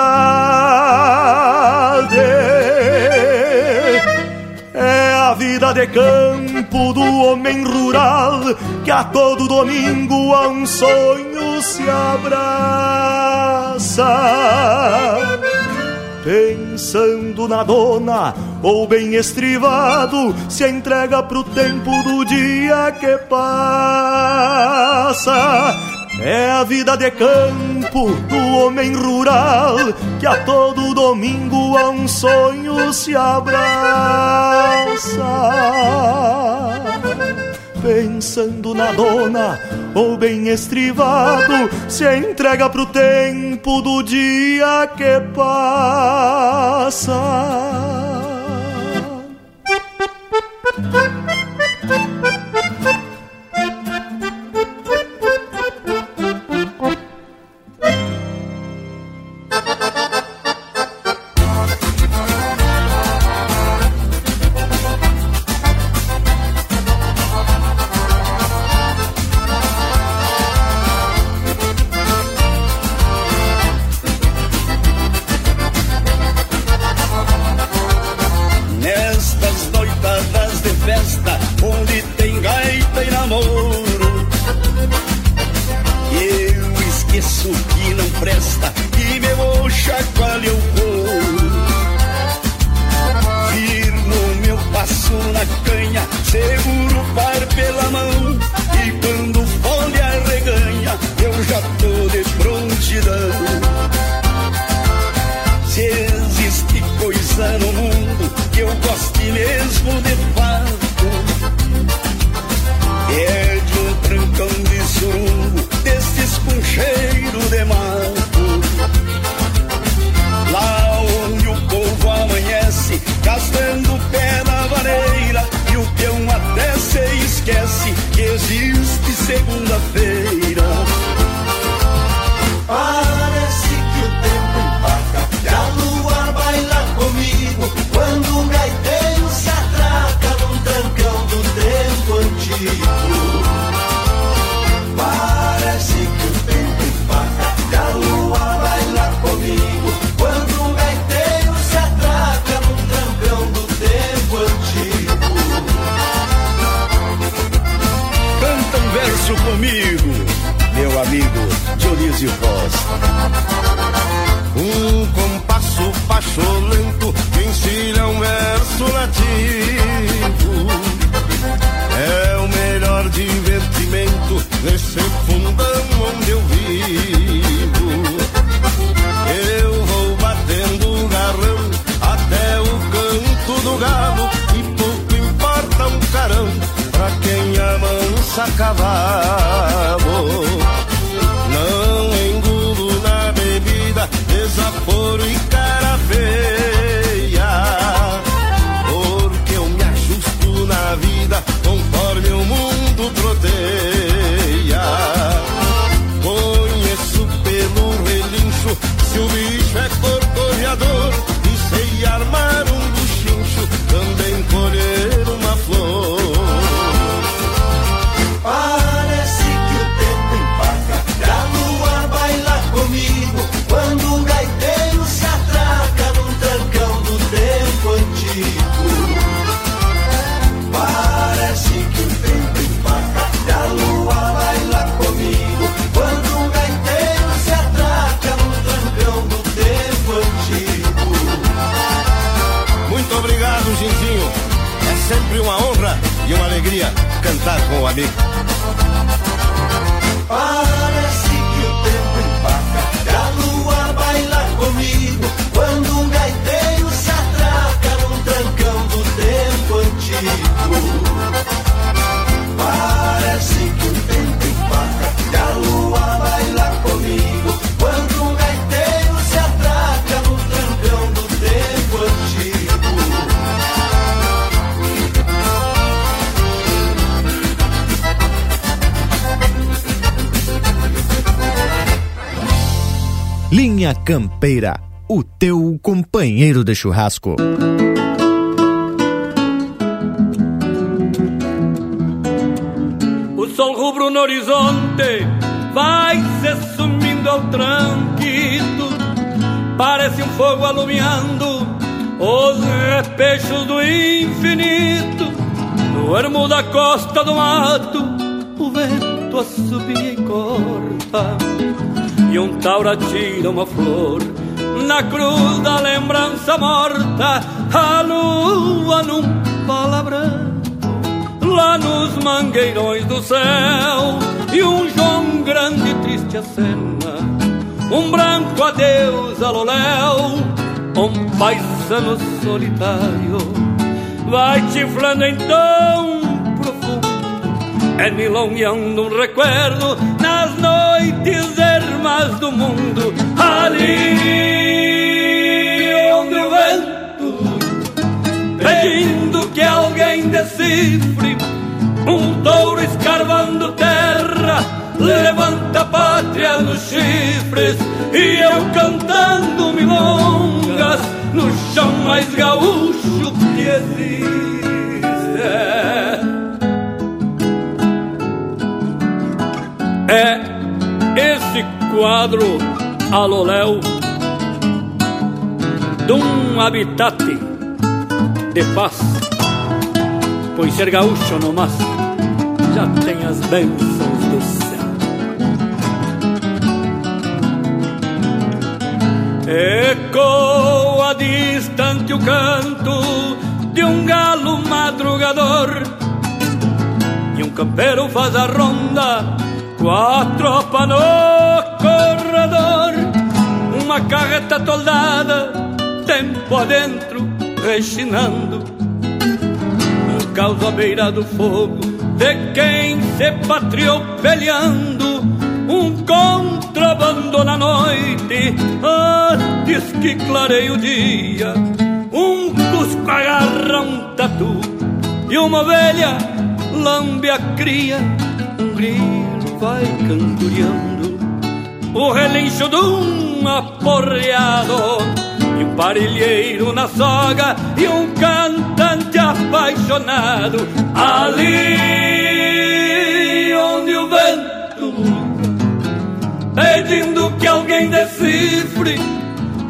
Speaker 25: A vida de campo do homem rural que a todo domingo a um sonho se abraça. Pensando na dona ou bem estrivado, se entrega pro tempo do dia que passa. É a vida de campo do homem rural que a todo domingo a um sonho se abraça. Pensando na dona ou bem estrivado, se entrega pro tempo do dia que passa.
Speaker 26: O
Speaker 2: teu companheiro de churrasco.
Speaker 27: O sol rubro no horizonte vai se sumindo ao tranquilo. Parece um fogo alumiando os repechos do infinito. No ermo da costa do mato, o vento assobia e corta. E um taura tira uma flor na cruz da lembrança morta. A lua num palavrão lá nos mangueirões do céu e um João grande triste acena um branco adeus a Loléu um paisano solitário vai chiflando então é milongueando um recuerdo nas noites ermas do mundo. Ali onde o vento pedindo que alguém decifre um touro escarvando terra levanta a pátria nos chifres e eu cantando milongas no chão mais gaúcho que existe é esse quadro aloléu de um habitat de paz. Pois ser gaúcho no mas já tem as bênçãos do céu. Ecoa distante o canto de um galo madrugador E um campeiro faz a ronda com a tropa no corredor. Uma carreta toldada, tempo adentro, rechinando Um caos à beira do fogo de quem se patriou peleando. Um contrabando na noite, antes que clareie o dia. Um cusco agarra um tatu e uma ovelha lambe a cria. Um grilo vai cantoriando o relincho de um aporreado e um parilheiro na soga e um cantante apaixonado. Ali onde o vento pedindo que alguém decifre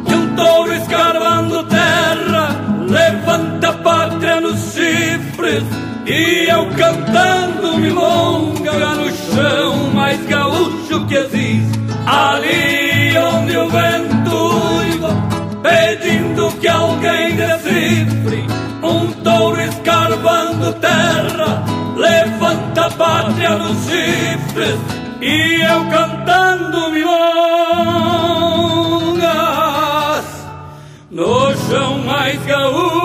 Speaker 27: e um touro escarvando terra levanta a pátria nos chifres E eu cantando milonga no chão mais gaúcho que existe. Ali onde o vento uiva Pedindo que alguém decifre. Um touro escarbando terra Levanta a pátria nos chifres. E eu cantando milongas No chão mais gaúcho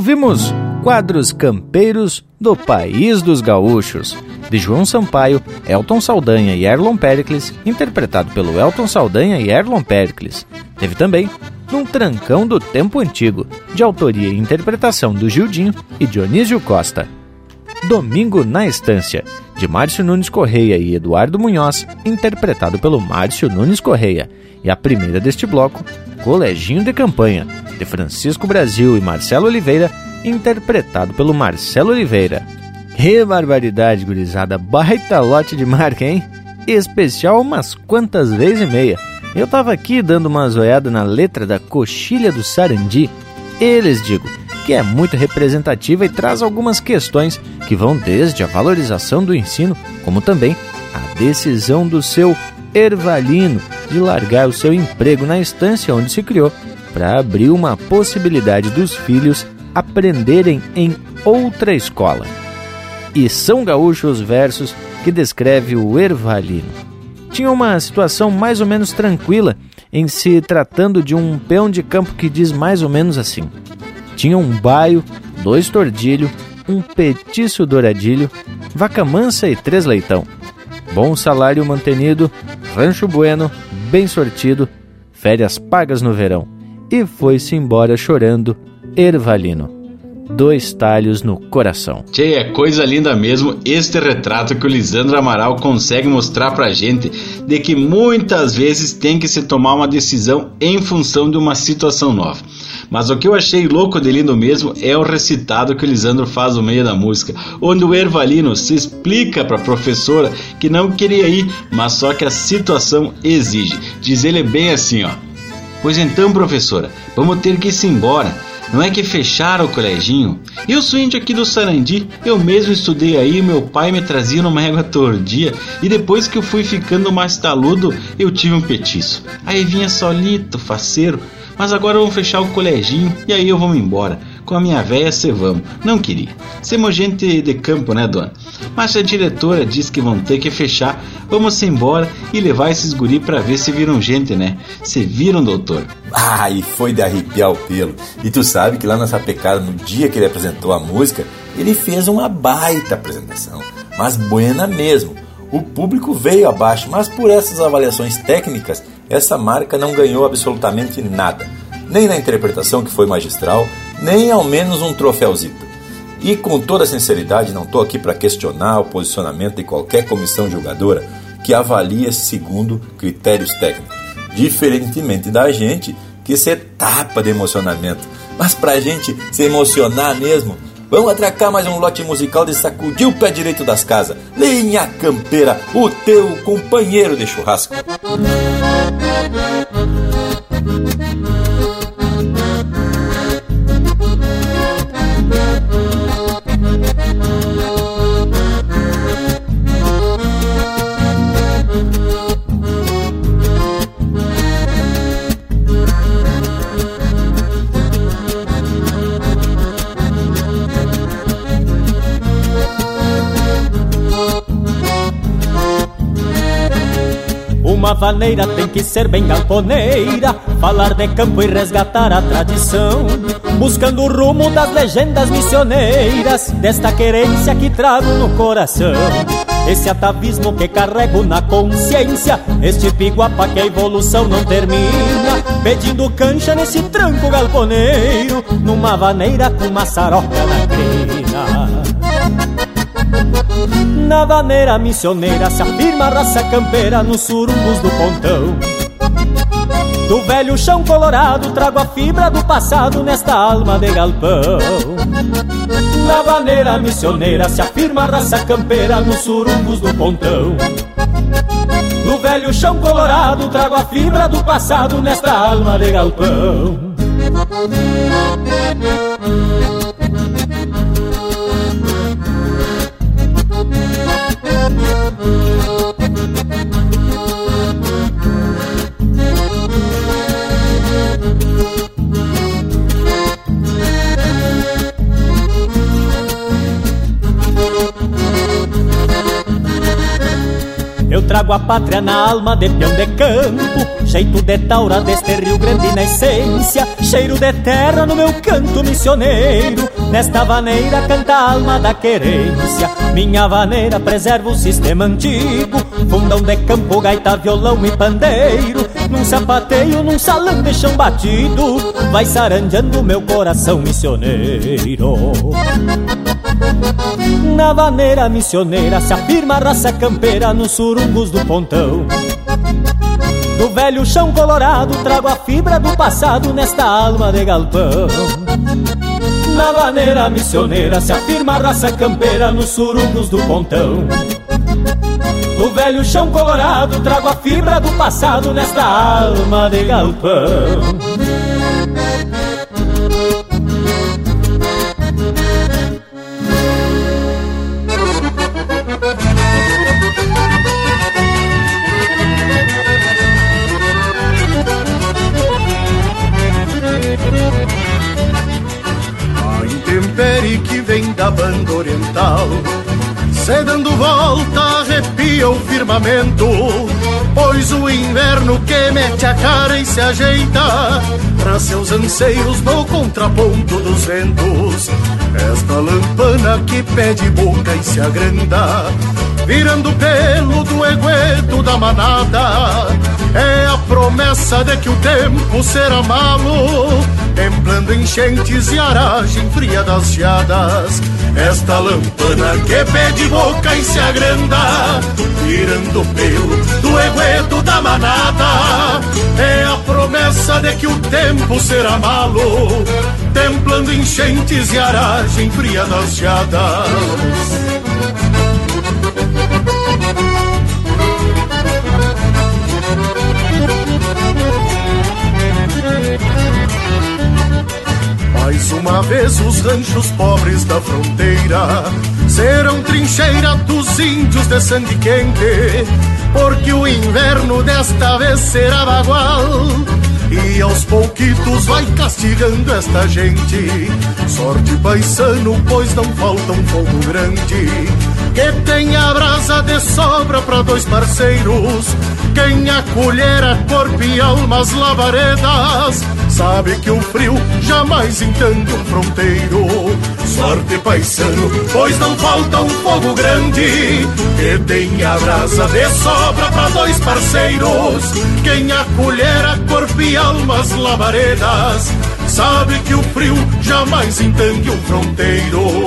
Speaker 2: Ouvimos Quadros Campeiros do País dos Gaúchos, de João Sampaio, Elton Saldanha e Erlon Pericles, interpretado pelo Elton Saldanha e Erlon Pericles. Teve também Num Trancão do Tempo Antigo, de autoria e interpretação do Gildinho e Dionísio Costa. Domingo na Estância, de Márcio Nunes Correia e Eduardo Munhoz, interpretado pelo Márcio Nunes Correia. E a primeira deste bloco, Coleginho de Campanha, de Francisco Brasil e Marcelo Oliveira, interpretado pelo Marcelo Oliveira. Que barbaridade, gurizada! Baita lote de marca, hein? Especial umas quantas vezes e meia. Eu tava aqui dando uma zoiada na letra da Coxilha do Sarandi. Eles digo que é muito representativa e traz algumas questões que vão desde a valorização do ensino, como também a decisão do seu Ervalino de largar o seu emprego na estância onde se criou para abrir uma possibilidade dos filhos aprenderem em outra escola. E são gaúchos versos que descreve o Ervalino. Tinha uma situação mais ou menos tranquila em se tratando de um peão de campo que diz mais ou menos assim: tinha um baio, dois tordilho, um petiço douradilho, vaca mansa e três leitão. Bom salário mantenido, rancho bueno, bem sortido, férias pagas no verão. E foi-se embora chorando, Ervalino. Dois talhos no coração.
Speaker 14: Tchê, é coisa linda mesmo este retrato que o Lisandro Amaral consegue mostrar pra gente de que muitas vezes tem que se tomar uma decisão em função de uma situação nova. Mas o que eu achei louco de lindo mesmo é o recitado que o Lisandro faz no meio da música, onde o Ervalino se explica para a professora que não queria ir, mas só que a situação exige. Diz ele bem assim, ó: Pois então, professora, vamos ter que ir embora. Não é que fecharam o coleginho? Eu sou índio aqui do Sarandi, eu mesmo estudei aí, meu pai me trazia numa égua tordia, e depois que eu fui ficando mais taludo, eu tive um petiço. Aí vinha solito, faceiro, mas agora vão fechar o coleginho e aí eu vou embora. Com a minha véia cê vamos. Não queria. Semos gente de campo, né, dona? Mas a diretora diz que vão ter que fechar. Vamos embora e levar esses guri pra ver se viram gente, né? Se viram, doutor?
Speaker 1: Ah, e foi de arrepiar o pelo. E tu sabe que lá na Sapecada, no dia que ele apresentou a música, ele fez uma baita apresentação. Mas buena mesmo. O público veio abaixo, mas por essas avaliações técnicas, essa marca não ganhou absolutamente nada. Nem na interpretação, que foi magistral, nem ao menos um troféuzito. E com toda sinceridade, não estou aqui para questionar o posicionamento de qualquer comissão julgadora que avalia segundo critérios técnicos, diferentemente da gente que se tapa de emocionamento. Mas para a gente se emocionar mesmo, Vamos atracar mais um lote musical de sacudir o pé direito das casas. Linha Campeira, o teu companheiro de churrasco.
Speaker 28: Vaneira tem que ser bem galponeira, falar de campo e resgatar a tradição, buscando o rumo das legendas missioneiras, desta querência que trago no coração. Esse atavismo que carrego na consciência, este piguapa que a evolução não termina, pedindo cancha nesse tranco galponeiro, numa vaneira com maçaroca na crina. Na vaneira missioneira se afirma a raça campeira nos surumbos do pontão. Do velho chão colorado trago a fibra do passado nesta alma de galpão. Na maneira missioneira se afirma a raça campeira nos surumbos do pontão. Do velho chão colorado trago a fibra do passado nesta alma de galpão. Trago a pátria na alma de peão de campo Jeito de taura deste Rio Grande na essência Cheiro de terra no meu canto missioneiro. Nesta vaneira canta a alma da querência Minha vaneira preserva o sistema antigo. Fundão de campo, gaita, violão e pandeiro Num sapateio, num salão de chão batido Vai saranjando meu coração missioneiro na vaneira missioneira se afirma a raça campeira nos surungos do pontão. Do velho chão colorado trago a fibra do passado nesta alma de galpão. Na vaneira missioneira se afirma a raça campeira nos surungos do pontão. Do velho chão colorado trago a fibra do passado nesta alma de galpão.
Speaker 29: intempérie que vem da banda oriental Se dando volta o firmamento Pois o inverno que mete a cara e se ajeita Pra seus anseios no contraponto dos ventos. Esta lampana que pede boca e se agranda Virando pelo do egueto da manada É a promessa de que o tempo será malo Templando enchentes e aragem fria das geadas Esta lampana que pede boca e se agranda Virando pelo do egueto da manada. É a promessa de que o tempo será malo Templando enchentes e aragem fria das geadas Mais uma vez os ranchos pobres da fronteira serão trincheira dos índios de sangue quente, porque o inverno desta vez será bagual. E aos pouquitos vai castigando esta gente. Sorte paisano, pois não falta um fogo grande. Que tenha brasa de sobra para dois parceiros. Quem acolher a corpo e alma as lavaredas sabe que o frio jamais entende um fronteiro. Sorte paisano, pois não falta um fogo grande que tenha brasa de sobra para dois parceiros. Quem acolher a corpo e alma as lavaredas sabe que o frio jamais entende um fronteiro.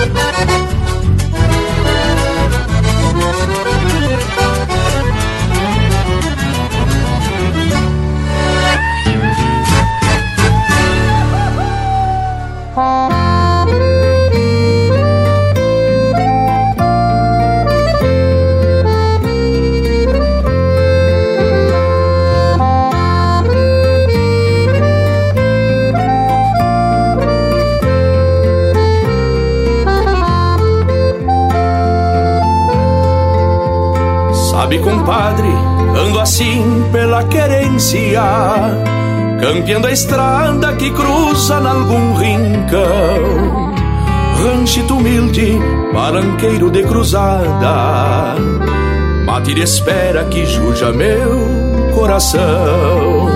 Speaker 29: Thank you.
Speaker 15: Compadre, ando assim pela querência, campeando a estrada que cruza nalgum rincão. Ranchito humilde, balanqueiro de cruzada, mate de espera que juja meu coração.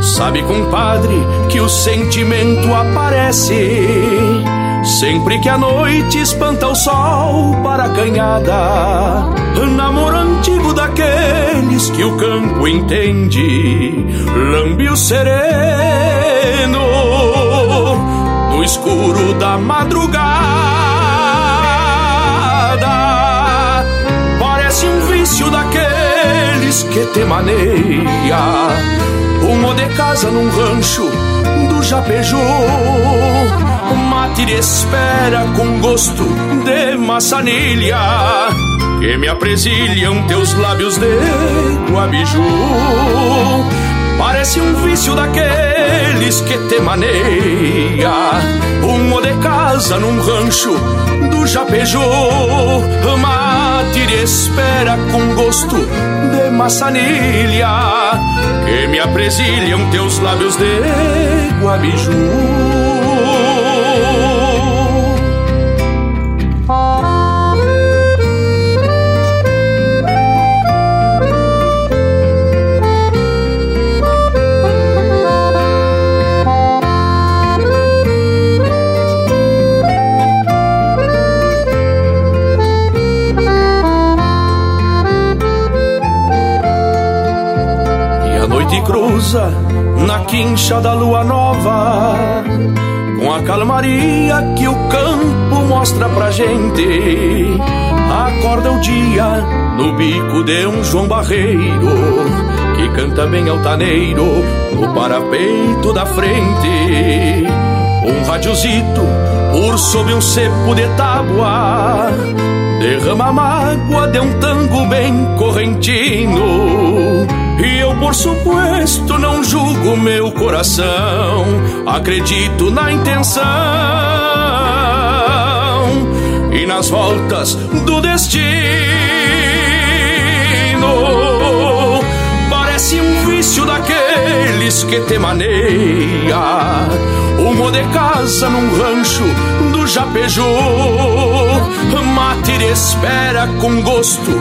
Speaker 15: Sabe, compadre, que o sentimento aparece sempre que a noite espanta o sol para a canhada. Namoro antigo daqueles que o campo entende, lambe o sereno no escuro da madrugada. Parece um vício daqueles que te maneia uma de casa num rancho do Japejô De espera com gosto de maçanilha Que me apresilham teus lábios de guabiju Parece um vício daqueles que te maneia Um de casa num rancho do Japejô Mate de espera com gosto de maçanilha Que me apresilham teus lábios de guabiju cruza na quincha da lua nova, com a calmaria que o campo mostra pra gente. Acorda o dia no bico de um João Barreiro, que canta bem altaneiro no parapeito da frente. Um radiozito por sob um cepo de tábua, derrama a mágoa de um tango bem correntino e eu, por suposto, não julgo meu coração, acredito na intenção e nas voltas do destino. Parece um vício daqueles que te maneia, uma de casa num rancho do Japejô, mate de espera com gosto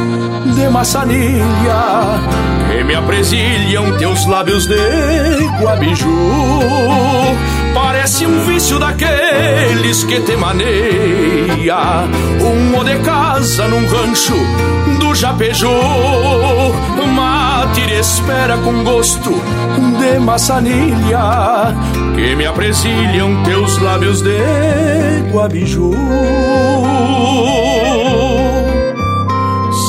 Speaker 15: de maçanilha me apresilham teus lábios de guabiju. Parece um vício daqueles que te maneia, um de casa num rancho do Japejô. Mate espera com gosto de maçanilha, que me apresilham teus lábios de guabiju.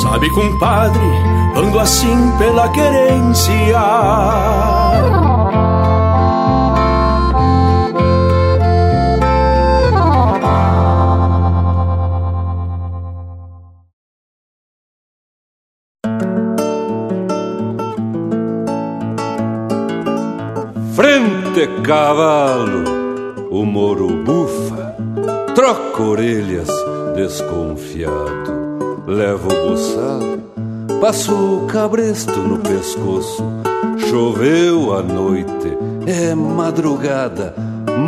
Speaker 15: Sabe, compadre, ando assim pela querência.
Speaker 23: Frente cavalo, o moro bufa, troca orelhas desconfiado, levo o buçal Passo o cabresto no pescoço. Choveu a noite, é madrugada,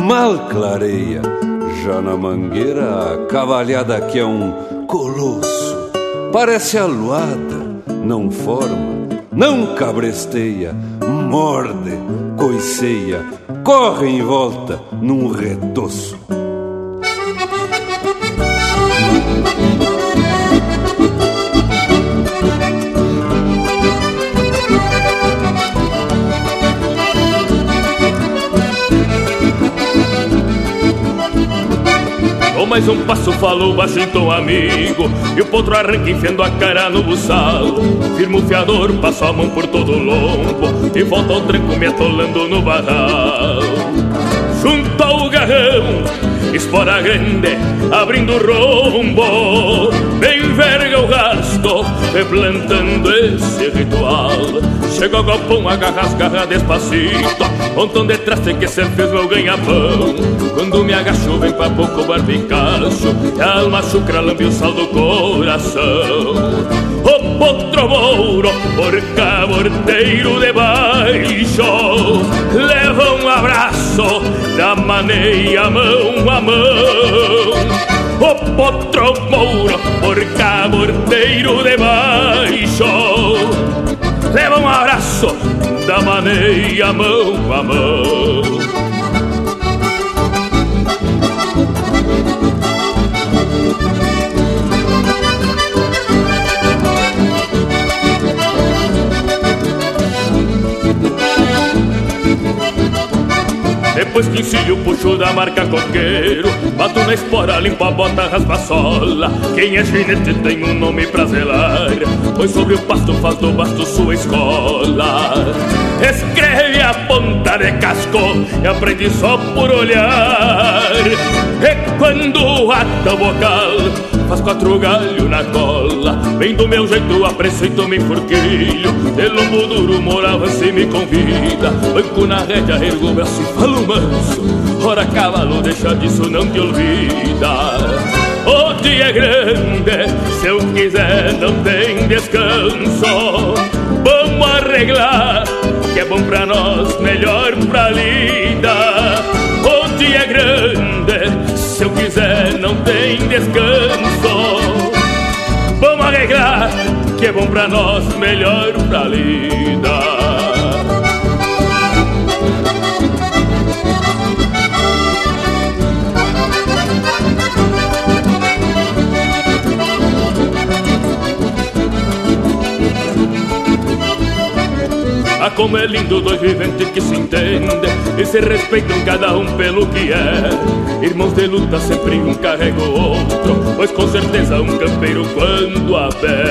Speaker 23: mal clareia. Já na mangueira, a cavalhada que é um colosso. Parece aluada, não forma, não cabresteia, morde, coiceia, corre em volta num retoço.
Speaker 17: Mais um passo falou baixo então amigo. E o potro arranca enfiando a cara no buçal. Firma o fiador, passo a mão por todo o lombo. E volta ao tranco me atolando no barral. Junto ao garrão, espora grande Abrindo rombo. Bem verga o gasto Replantando esse ritual Chego ao galpão, agarra as garras despacito Montão de traste que cê fez meu ganha-pão Quando me agacho vem pra pouco barbicacho E a alma chucra lambe o sal do coração. O potro mouro, por caborteiro de baixo Leva um abraço da maneia mão a mão. O potro mouro por caborteiro de baixo leva um abraço. Da maneia mão a mão Depois que o puxo da marca coqueiro Bato na espora, limpo a bota, raspa a sola. Quem é ginete tem um nome pra zelar Pois sobre o pasto faz do basto sua escola. Escreve a ponta de casco E aprende só por olhar. E quando ata o vocal faz quatro galhos na cola Bem do meu jeito, apreceito, me forquilho De lombo duro, morava se me convida. Banco na rédea, ergo o braço e falo manso. Ora cavalo, deixa disso, não te olvida. O dia é grande, se eu quiser não tem descanso. Vamos arreglar, que é bom pra nós, melhor pra lida. O dia é grande, se eu quiser não tem descanso que é bom pra nós, melhor pra lida Ah, como é lindo dois viventes que se entendem E se respeitam cada um pelo que é. Irmãos de luta sempre um carrega o outro Pois com certeza um campeiro quando a pé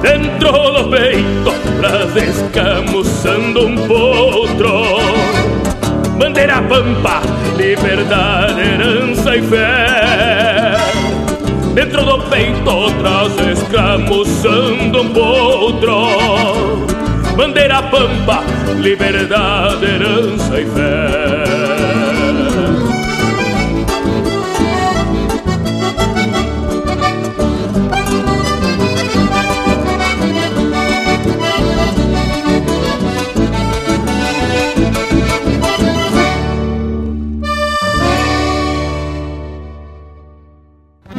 Speaker 17: Dentro do peito traz escamuçando um potro. Bandeira pampa, liberdade, herança e fé. Dentro do peito traz escamuçando um potro bandeira pampa, liberdade, herança e fé.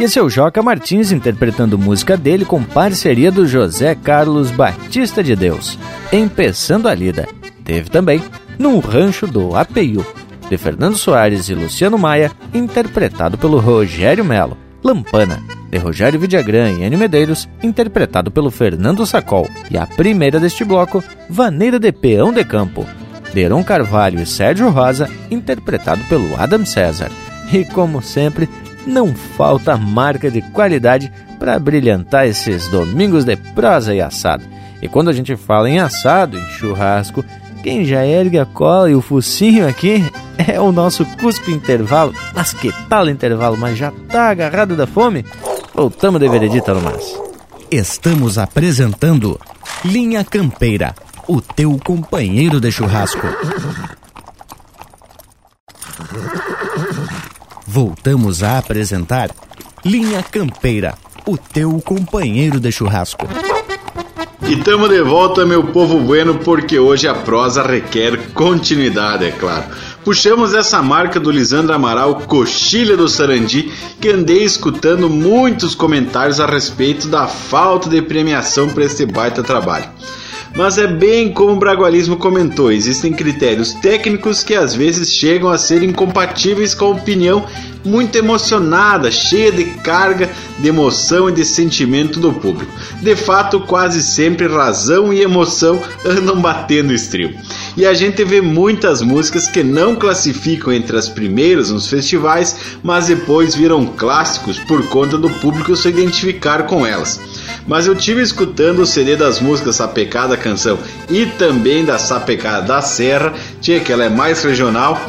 Speaker 2: Esse é o Joca Martins interpretando música dele com parceria do José Carlos Batista de Deus, Empeçando a Lida. Teve também No Rancho do Apeiu, de Fernando Soares e Luciano Maia, interpretado pelo Rogério Melo. Lampana, de Rogério Vidagrã e Enio Medeiros, interpretado pelo Fernando Sacol. E a primeira deste bloco, Vaneira de Peão de Campo, de Heron Carvalho e Sérgio Rosa, interpretado pelo Adam César. E como sempre, não falta marca de qualidade para brilhantar esses domingos de prosa e assado. E quando a gente fala em assado, em churrasco, quem já ergue a cola e o focinho aqui é o nosso Cusco Intervalo. Mas que tal intervalo? Mas já tá agarrado da fome? Voltamos de veredita no mas. Estamos apresentando Linha Campeira, o teu companheiro de churrasco. Voltamos a apresentar Linha Campeira, o teu companheiro de churrasco.
Speaker 1: E tamo de volta, meu povo bueno, porque hoje a prosa requer continuidade, é claro. Puxamos essa marca do Lisandro Amaral, Coxilha do Sarandi, que andei escutando muitos comentários a respeito da falta de premiação para esse baita trabalho. Mas é bem como o Bragualismo comentou: existem critérios técnicos que às vezes chegam a ser incompatíveis com a opinião muito emocionada, cheia de carga, de emoção e de sentimento do público. De fato, quase sempre razão e emoção andam batendo estribo. E a gente vê muitas músicas que não classificam entre as primeiras nos festivais, mas depois viram clássicos por conta do público se identificar com elas. Mas eu tive escutando o CD das músicas Sapecada Canção e também da Sapecada da Serra, tinha que ela é mais regional,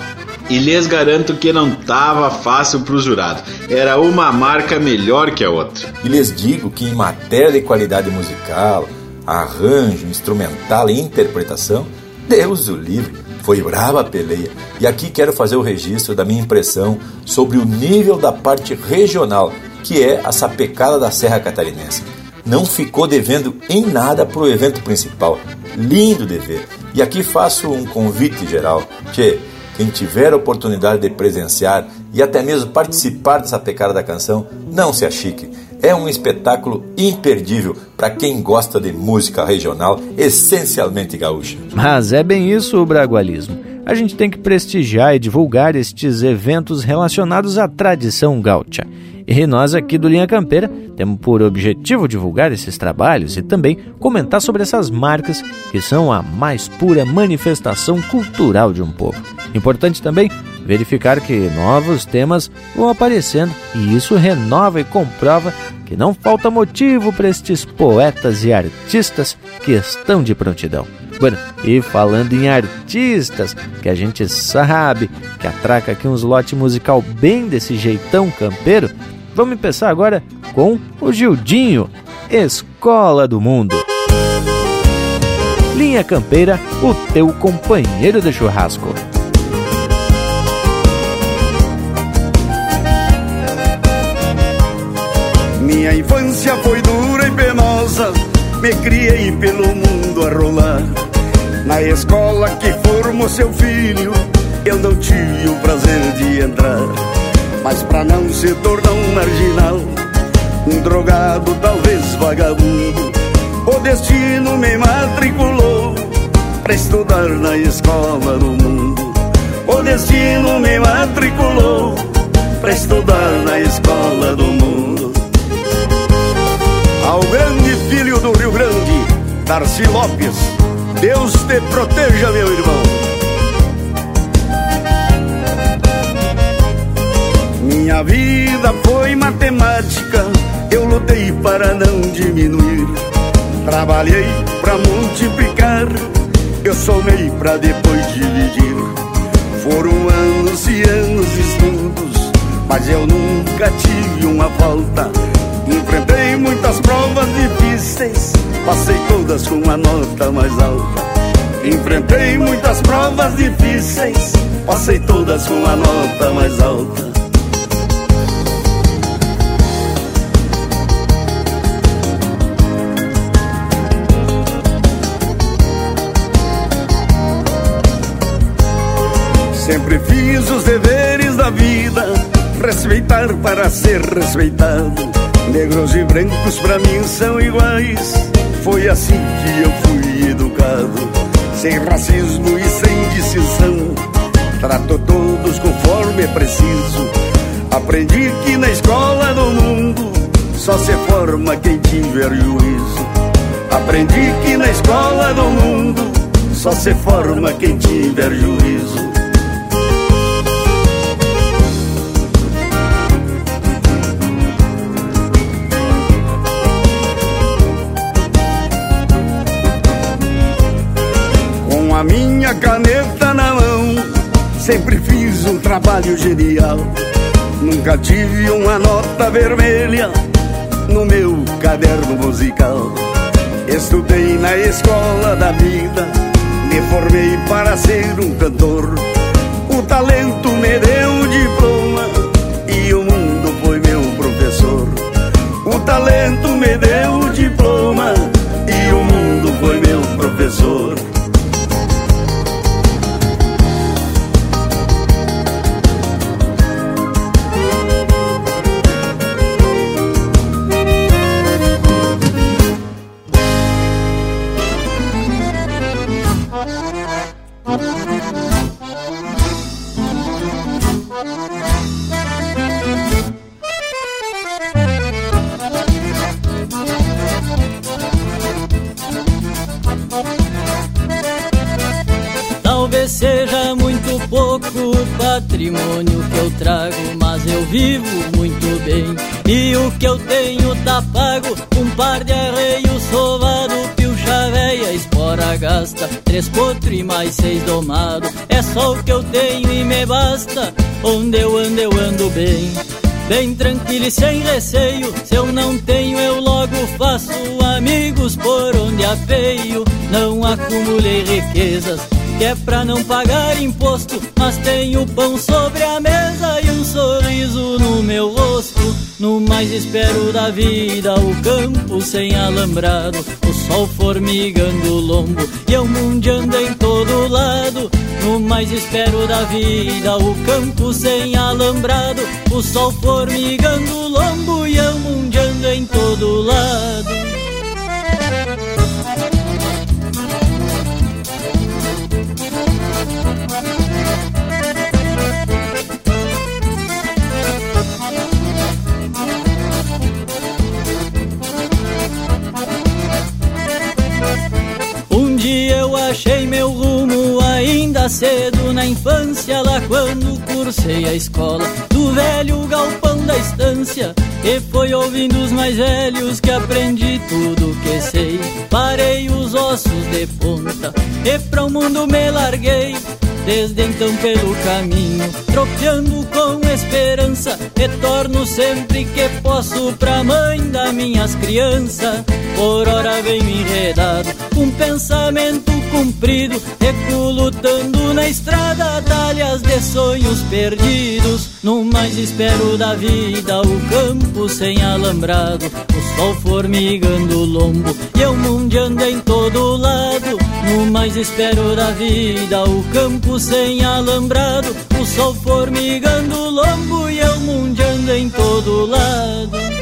Speaker 1: e lhes garanto que não tava fácil pro jurado. Era uma marca melhor que a outra.
Speaker 30: E lhes digo que em matéria de qualidade musical,
Speaker 1: arranjo, instrumental e interpretação, Deus o livre, foi brava a peleia. E aqui quero fazer o registro da minha impressão sobre o nível da parte regional, que é a sapecada da Serra Catarinense. Não ficou devendo em nada para o evento principal. Lindo de ver. E aqui faço um convite geral. Que quem tiver a oportunidade de presenciar e até mesmo participar dessa pecada da canção, não se achique. É um espetáculo imperdível para quem gosta de música regional, essencialmente gaúcha.
Speaker 2: Mas é bem isso o bragualismo. A gente tem que prestigiar e divulgar estes eventos relacionados à tradição gaúcha. E nós aqui do Linha Campeira temos por objetivo divulgar esses trabalhos e também comentar sobre essas marcas que são a mais pura manifestação cultural de um povo. Importante também verificar que novos temas vão aparecendo e isso renova e comprova que não falta motivo para estes poetas e artistas que estão de prontidão. E falando em artistas, que a gente sabe que atraca aqui uns lote musical bem desse jeitão campeiro, vamos começar agora com o Gildinho, Escola do Mundo. Linha Campeira, o teu companheiro de churrasco.
Speaker 21: Minha infância foi dura e penosa, me criei pelo mundo a rolar. Na escola que formou seu filho, eu não tive o prazer de entrar. Mas pra não se tornar um marginal, um drogado, talvez vagabundo, o destino me matriculou pra estudar na escola do mundo. O destino me matriculou pra estudar na escola do mundo. Ao grande filho do Rio Grande, Darcy Lopes, Deus te proteja, meu irmão. Minha vida foi matemática, eu lutei para não diminuir. Trabalhei para multiplicar, eu somei para depois dividir. Foram anos e anos de estudos, mas eu nunca tive uma falta. Enfrentei muitas provas difíceis, passei todas com a nota mais alta. Enfrentei muitas provas difíceis, passei todas com a nota mais alta. Sempre fiz os deveres da vida, respeitar para ser respeitado. Negros e brancos pra mim são iguais. Foi assim que eu fui educado, sem racismo e sem distinção. Trato todos conforme é preciso. Aprendi que na escola do mundo só se forma quem tiver juízo. Aprendi que na escola do mundo só se forma quem tiver juízo. Minha caneta na mão, sempre fiz um trabalho genial. Nunca tive uma nota vermelha no meu caderno musical. Estudei na escola da vida, me formei para ser um cantor. O talento me deu um diploma e o mundo foi meu professor. O talento me deu
Speaker 31: três potro e mais seis domado. É só o que eu tenho e me basta. Onde eu ando, eu ando bem. Bem tranquilo e sem receio, se eu não tenho eu logo faço amigos por onde apeio. Não acumulei riquezas, que é pra não pagar imposto, mas tenho pão sobre a mesa e um sorriso no meu rosto. No mais espero da vida, o campo sem alambrado, sol formigando o lombo e eu mundiando em todo lado. No mais espero da vida, o campo sem alambrado, o sol formigando o lombo e eu mundiando em todo lado. Cedo na infância, lá quando cursei a escola do velho galpão da estância. E foi ouvindo os mais velhos que aprendi tudo que sei. Parei os ossos de ponta e pra o mundo me larguei. Desde então pelo caminho, tropeando com esperança, retorno sempre que posso pra mãe das minhas crianças. Por hora venho enredado, com pensamento cumprido, recuo lutando na estrada, talhas de sonhos perdidos. No mais espero da vida, o campo sem alambrado, o sol formigando o lombo e eu mundiando em todo lado. No mais espero da vida, o campo sem alambrado, o sol formigando o lombo e eu mundiando em todo lado.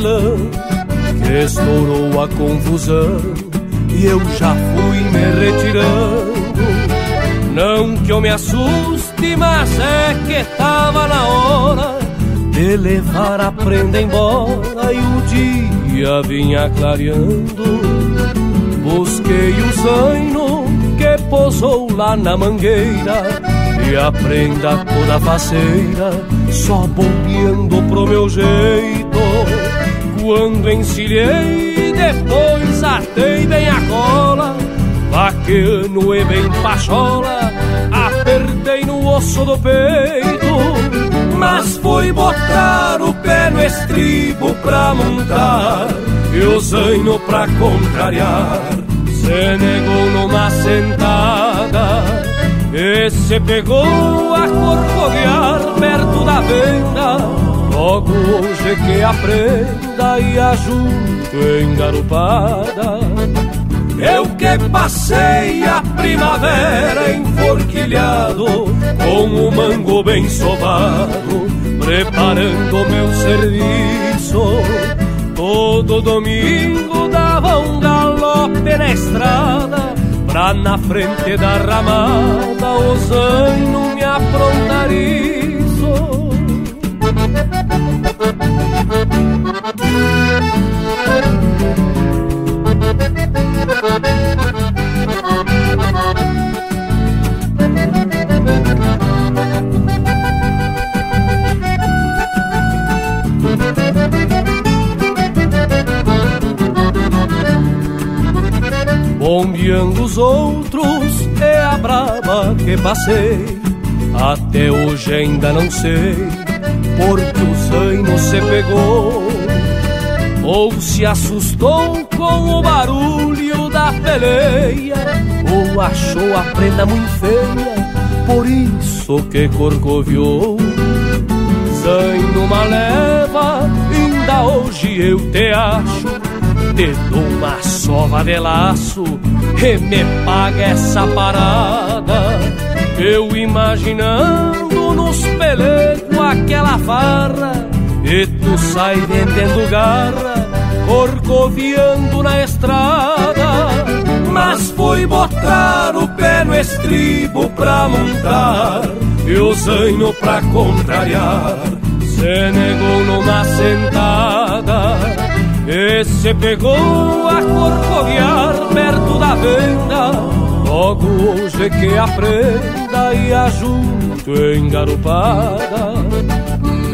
Speaker 22: Bailão estourou a confusão e eu já fui me retirando. Não que eu me assuste, mas é que tava na hora de levar a prenda embora e o dia vinha clareando. Busquei o zaino que pousou lá na mangueira e a prenda toda faceira, só bombeando pro meu jeito. Quando encilhei, depois atei bem a cola, vaqueano e bem pachola, apertei no osso do peito. Mas foi botar o pé no estribo pra montar, e o zaino pra contrariar, se negou numa sentada. E se pegou a corcovear perto da venda Logo hoje que aprenda e ajunto engarupada. Eu que passei a primavera enforquilhado Com o mango bem sovado Preparando meu serviço. Todo domingo dava um galope na estrada Pra na frente da ramada o zaino me aprontar Bombeando os outros é a brava que passei. Até hoje ainda não sei Porque o zaino se pegou Ou se assustou com o barulho da peleia Ou achou a prenda muito feia Por isso que corcoviou Zaino uma leva Ainda hoje eu te acho te dou uma sova de laço e me paga essa parada. Eu imaginando nos pelecos aquela farra e tu sai vendendo garra, corcoviando na estrada. Mas foi botar o pé no estribo pra montar e o zaino pra contrariar. Se negou numa sentada e se pegou a corcoviar perto da venda. Logo hoje que aprenda e ajunto engarupada.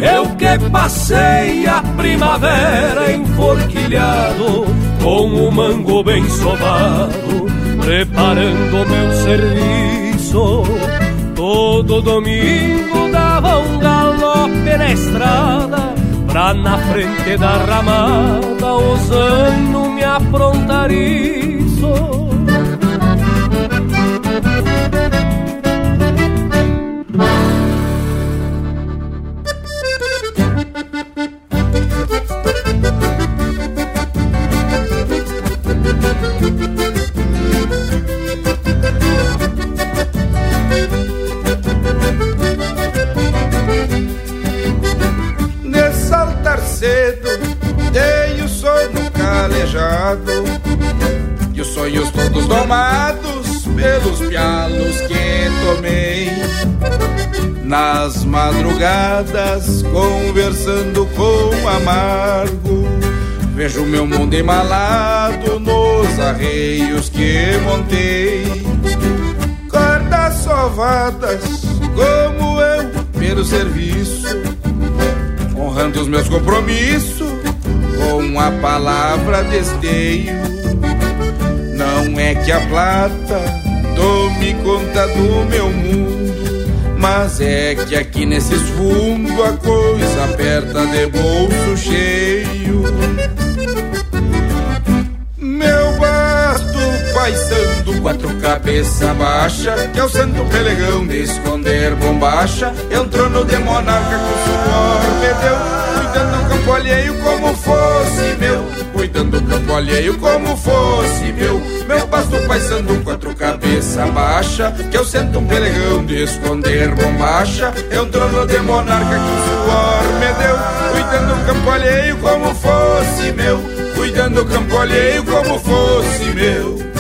Speaker 22: Eu que passei a primavera enforquilhado Com o mango bem sovado Preparando meu serviço Todo domingo dava um galope na estrada Pra na frente da ramada os anos me aprontar
Speaker 32: madrugadas conversando com amargo. Vejo meu mundo embalado nos arreios que montei. Cordas sovadas como eu pelo serviço. Honrando os meus compromissos com a palavra desteio. Não é que a plata tome conta do meu mundo, mas é que aqui nesses fundos a coisa aperta de bolso cheio. Meu basto paisando, quatro cabeça baixa, que é o santo pelegão de esconder bombacha, entrou no de monarca com suor, me deu cuidando do campo alheio como fosse meu, cuidando do campo alheio como fosse meu. Meu pasto paisando quatro cabeça baixa, que eu sento um pelegão de esconder bombacha. É um trono de monarca que o suor me deu, cuidando do campo alheio como fosse meu, cuidando do campo alheio como fosse meu.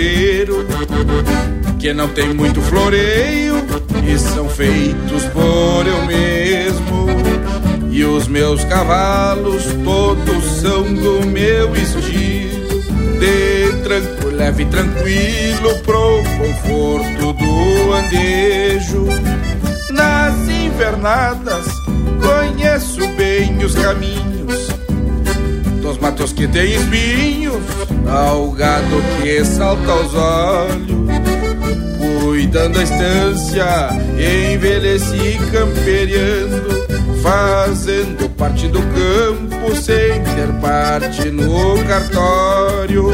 Speaker 32: Campeiro que não tem muito floreio e são feitos por eu mesmo. E os meus cavalos todos são do meu estilo, de tranco, leve e tranquilo pro conforto do andejo. Nas invernadas conheço bem os caminhos matos que tem espinhos ao gado que salta aos olhos. Cuidando a estância, envelheci camperiando, fazendo parte do campo sem ter parte no cartório.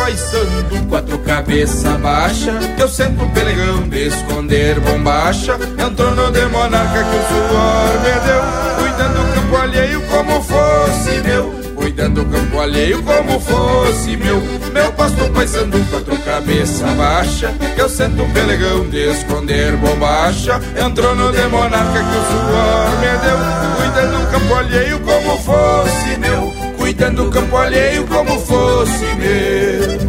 Speaker 32: Paisando, quatro cabeça baixa, eu sento um pelegão de esconder bombacha, entrou no de monarca que o suor me deu, cuidando do campo alheio como fosse meu, cuidando do campo alheio como fosse meu, meu pasto paisando, quatro cabeça baixa, eu sento um pelegão de esconder bombacha, entrou no de monarca que o suor me deu, cuidando do campo alheio como fosse meu cuidando do campo alheio como fosse meu.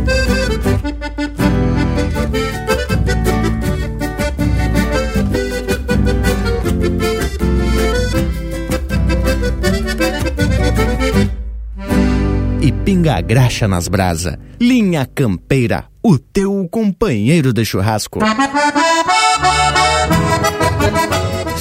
Speaker 33: E pinga graxa nas brasa, linha campeira, o teu companheiro de churrasco.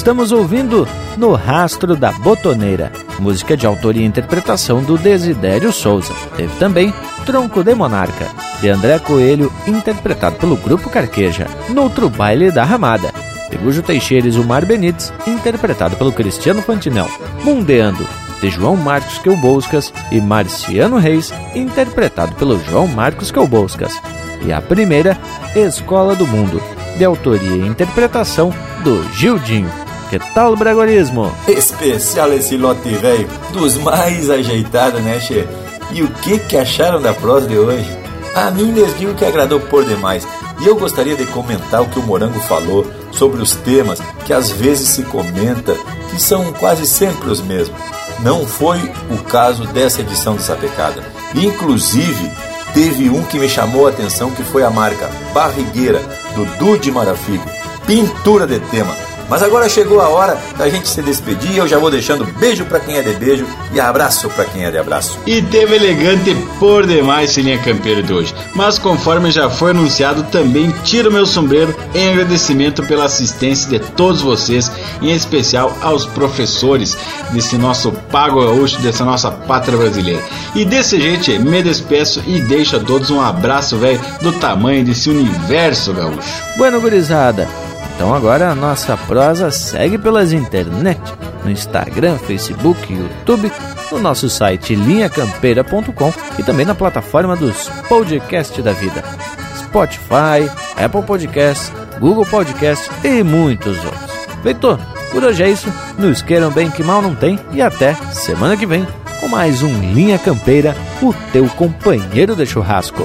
Speaker 2: Estamos ouvindo No Rastro da Botoneira, música de autoria e interpretação do Desidério Souza. Teve também Tronco de Monarca, de André Coelho, interpretado pelo Grupo Carqueja, no outro baile da Ramada. de Gujo Teixeira e Zumar Benites, interpretado pelo Cristiano Fantinel. Mundeando, de João Marcos Quelboscas e Marciano Reis, interpretado pelo João Marcos Quelboscas. E a primeira, Escola do Mundo, de autoria e interpretação do Gildinho. Que tal, Bragorismo?
Speaker 1: Especial esse lote velho, dos mais ajeitados, né, Che? E o que que acharam da prosa de hoje? A mim lhes que agradou por demais. E eu gostaria de comentar o que o Morango falou sobre os temas que às vezes se comenta que são quase sempre os mesmos. Não foi o caso dessa edição de Sapecada. Inclusive, teve um que me chamou a atenção que foi a marca Barrigueira, do Dude Marafigo. Pintura de tema mas agora chegou a hora da gente se despedir. Eu já vou deixando beijo para quem é de beijo e abraço para quem é de abraço.
Speaker 34: E teve elegante por demais esse linha campeiro de hoje. Mas conforme já foi anunciado, também tiro meu sombreiro em agradecimento pela assistência de todos vocês, em especial aos professores desse nosso pago gaúcho, dessa nossa pátria brasileira. E desse jeito me despeço e deixo a todos um abraço, velho, do tamanho desse universo gaúcho.
Speaker 2: Bueno, gurizada. Então agora a nossa prosa segue pelas internet, no Instagram, Facebook, YouTube, no nosso site linhacampeira.com e também na plataforma dos podcasts da vida. Spotify, Apple Podcasts, Google Podcasts e muitos outros. Feito, por hoje é isso. Nos queiram bem que mal não tem e até semana que vem com mais um Linha Campeira, o teu companheiro de churrasco.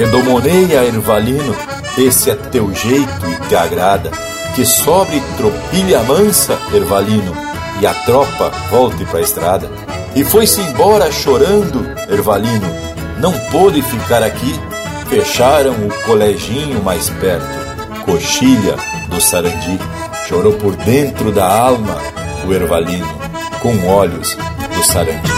Speaker 1: Redomoneia, Ervalino, esse é teu jeito e te agrada. Que sobre tropilha mansa, Ervalino, e a tropa volte pra estrada. E foi-se embora chorando, Ervalino, não pôde ficar aqui. Fecharam o coleginho mais perto, coxilha do Sarandi. Chorou por dentro da alma o Ervalino, com olhos do Sarandi.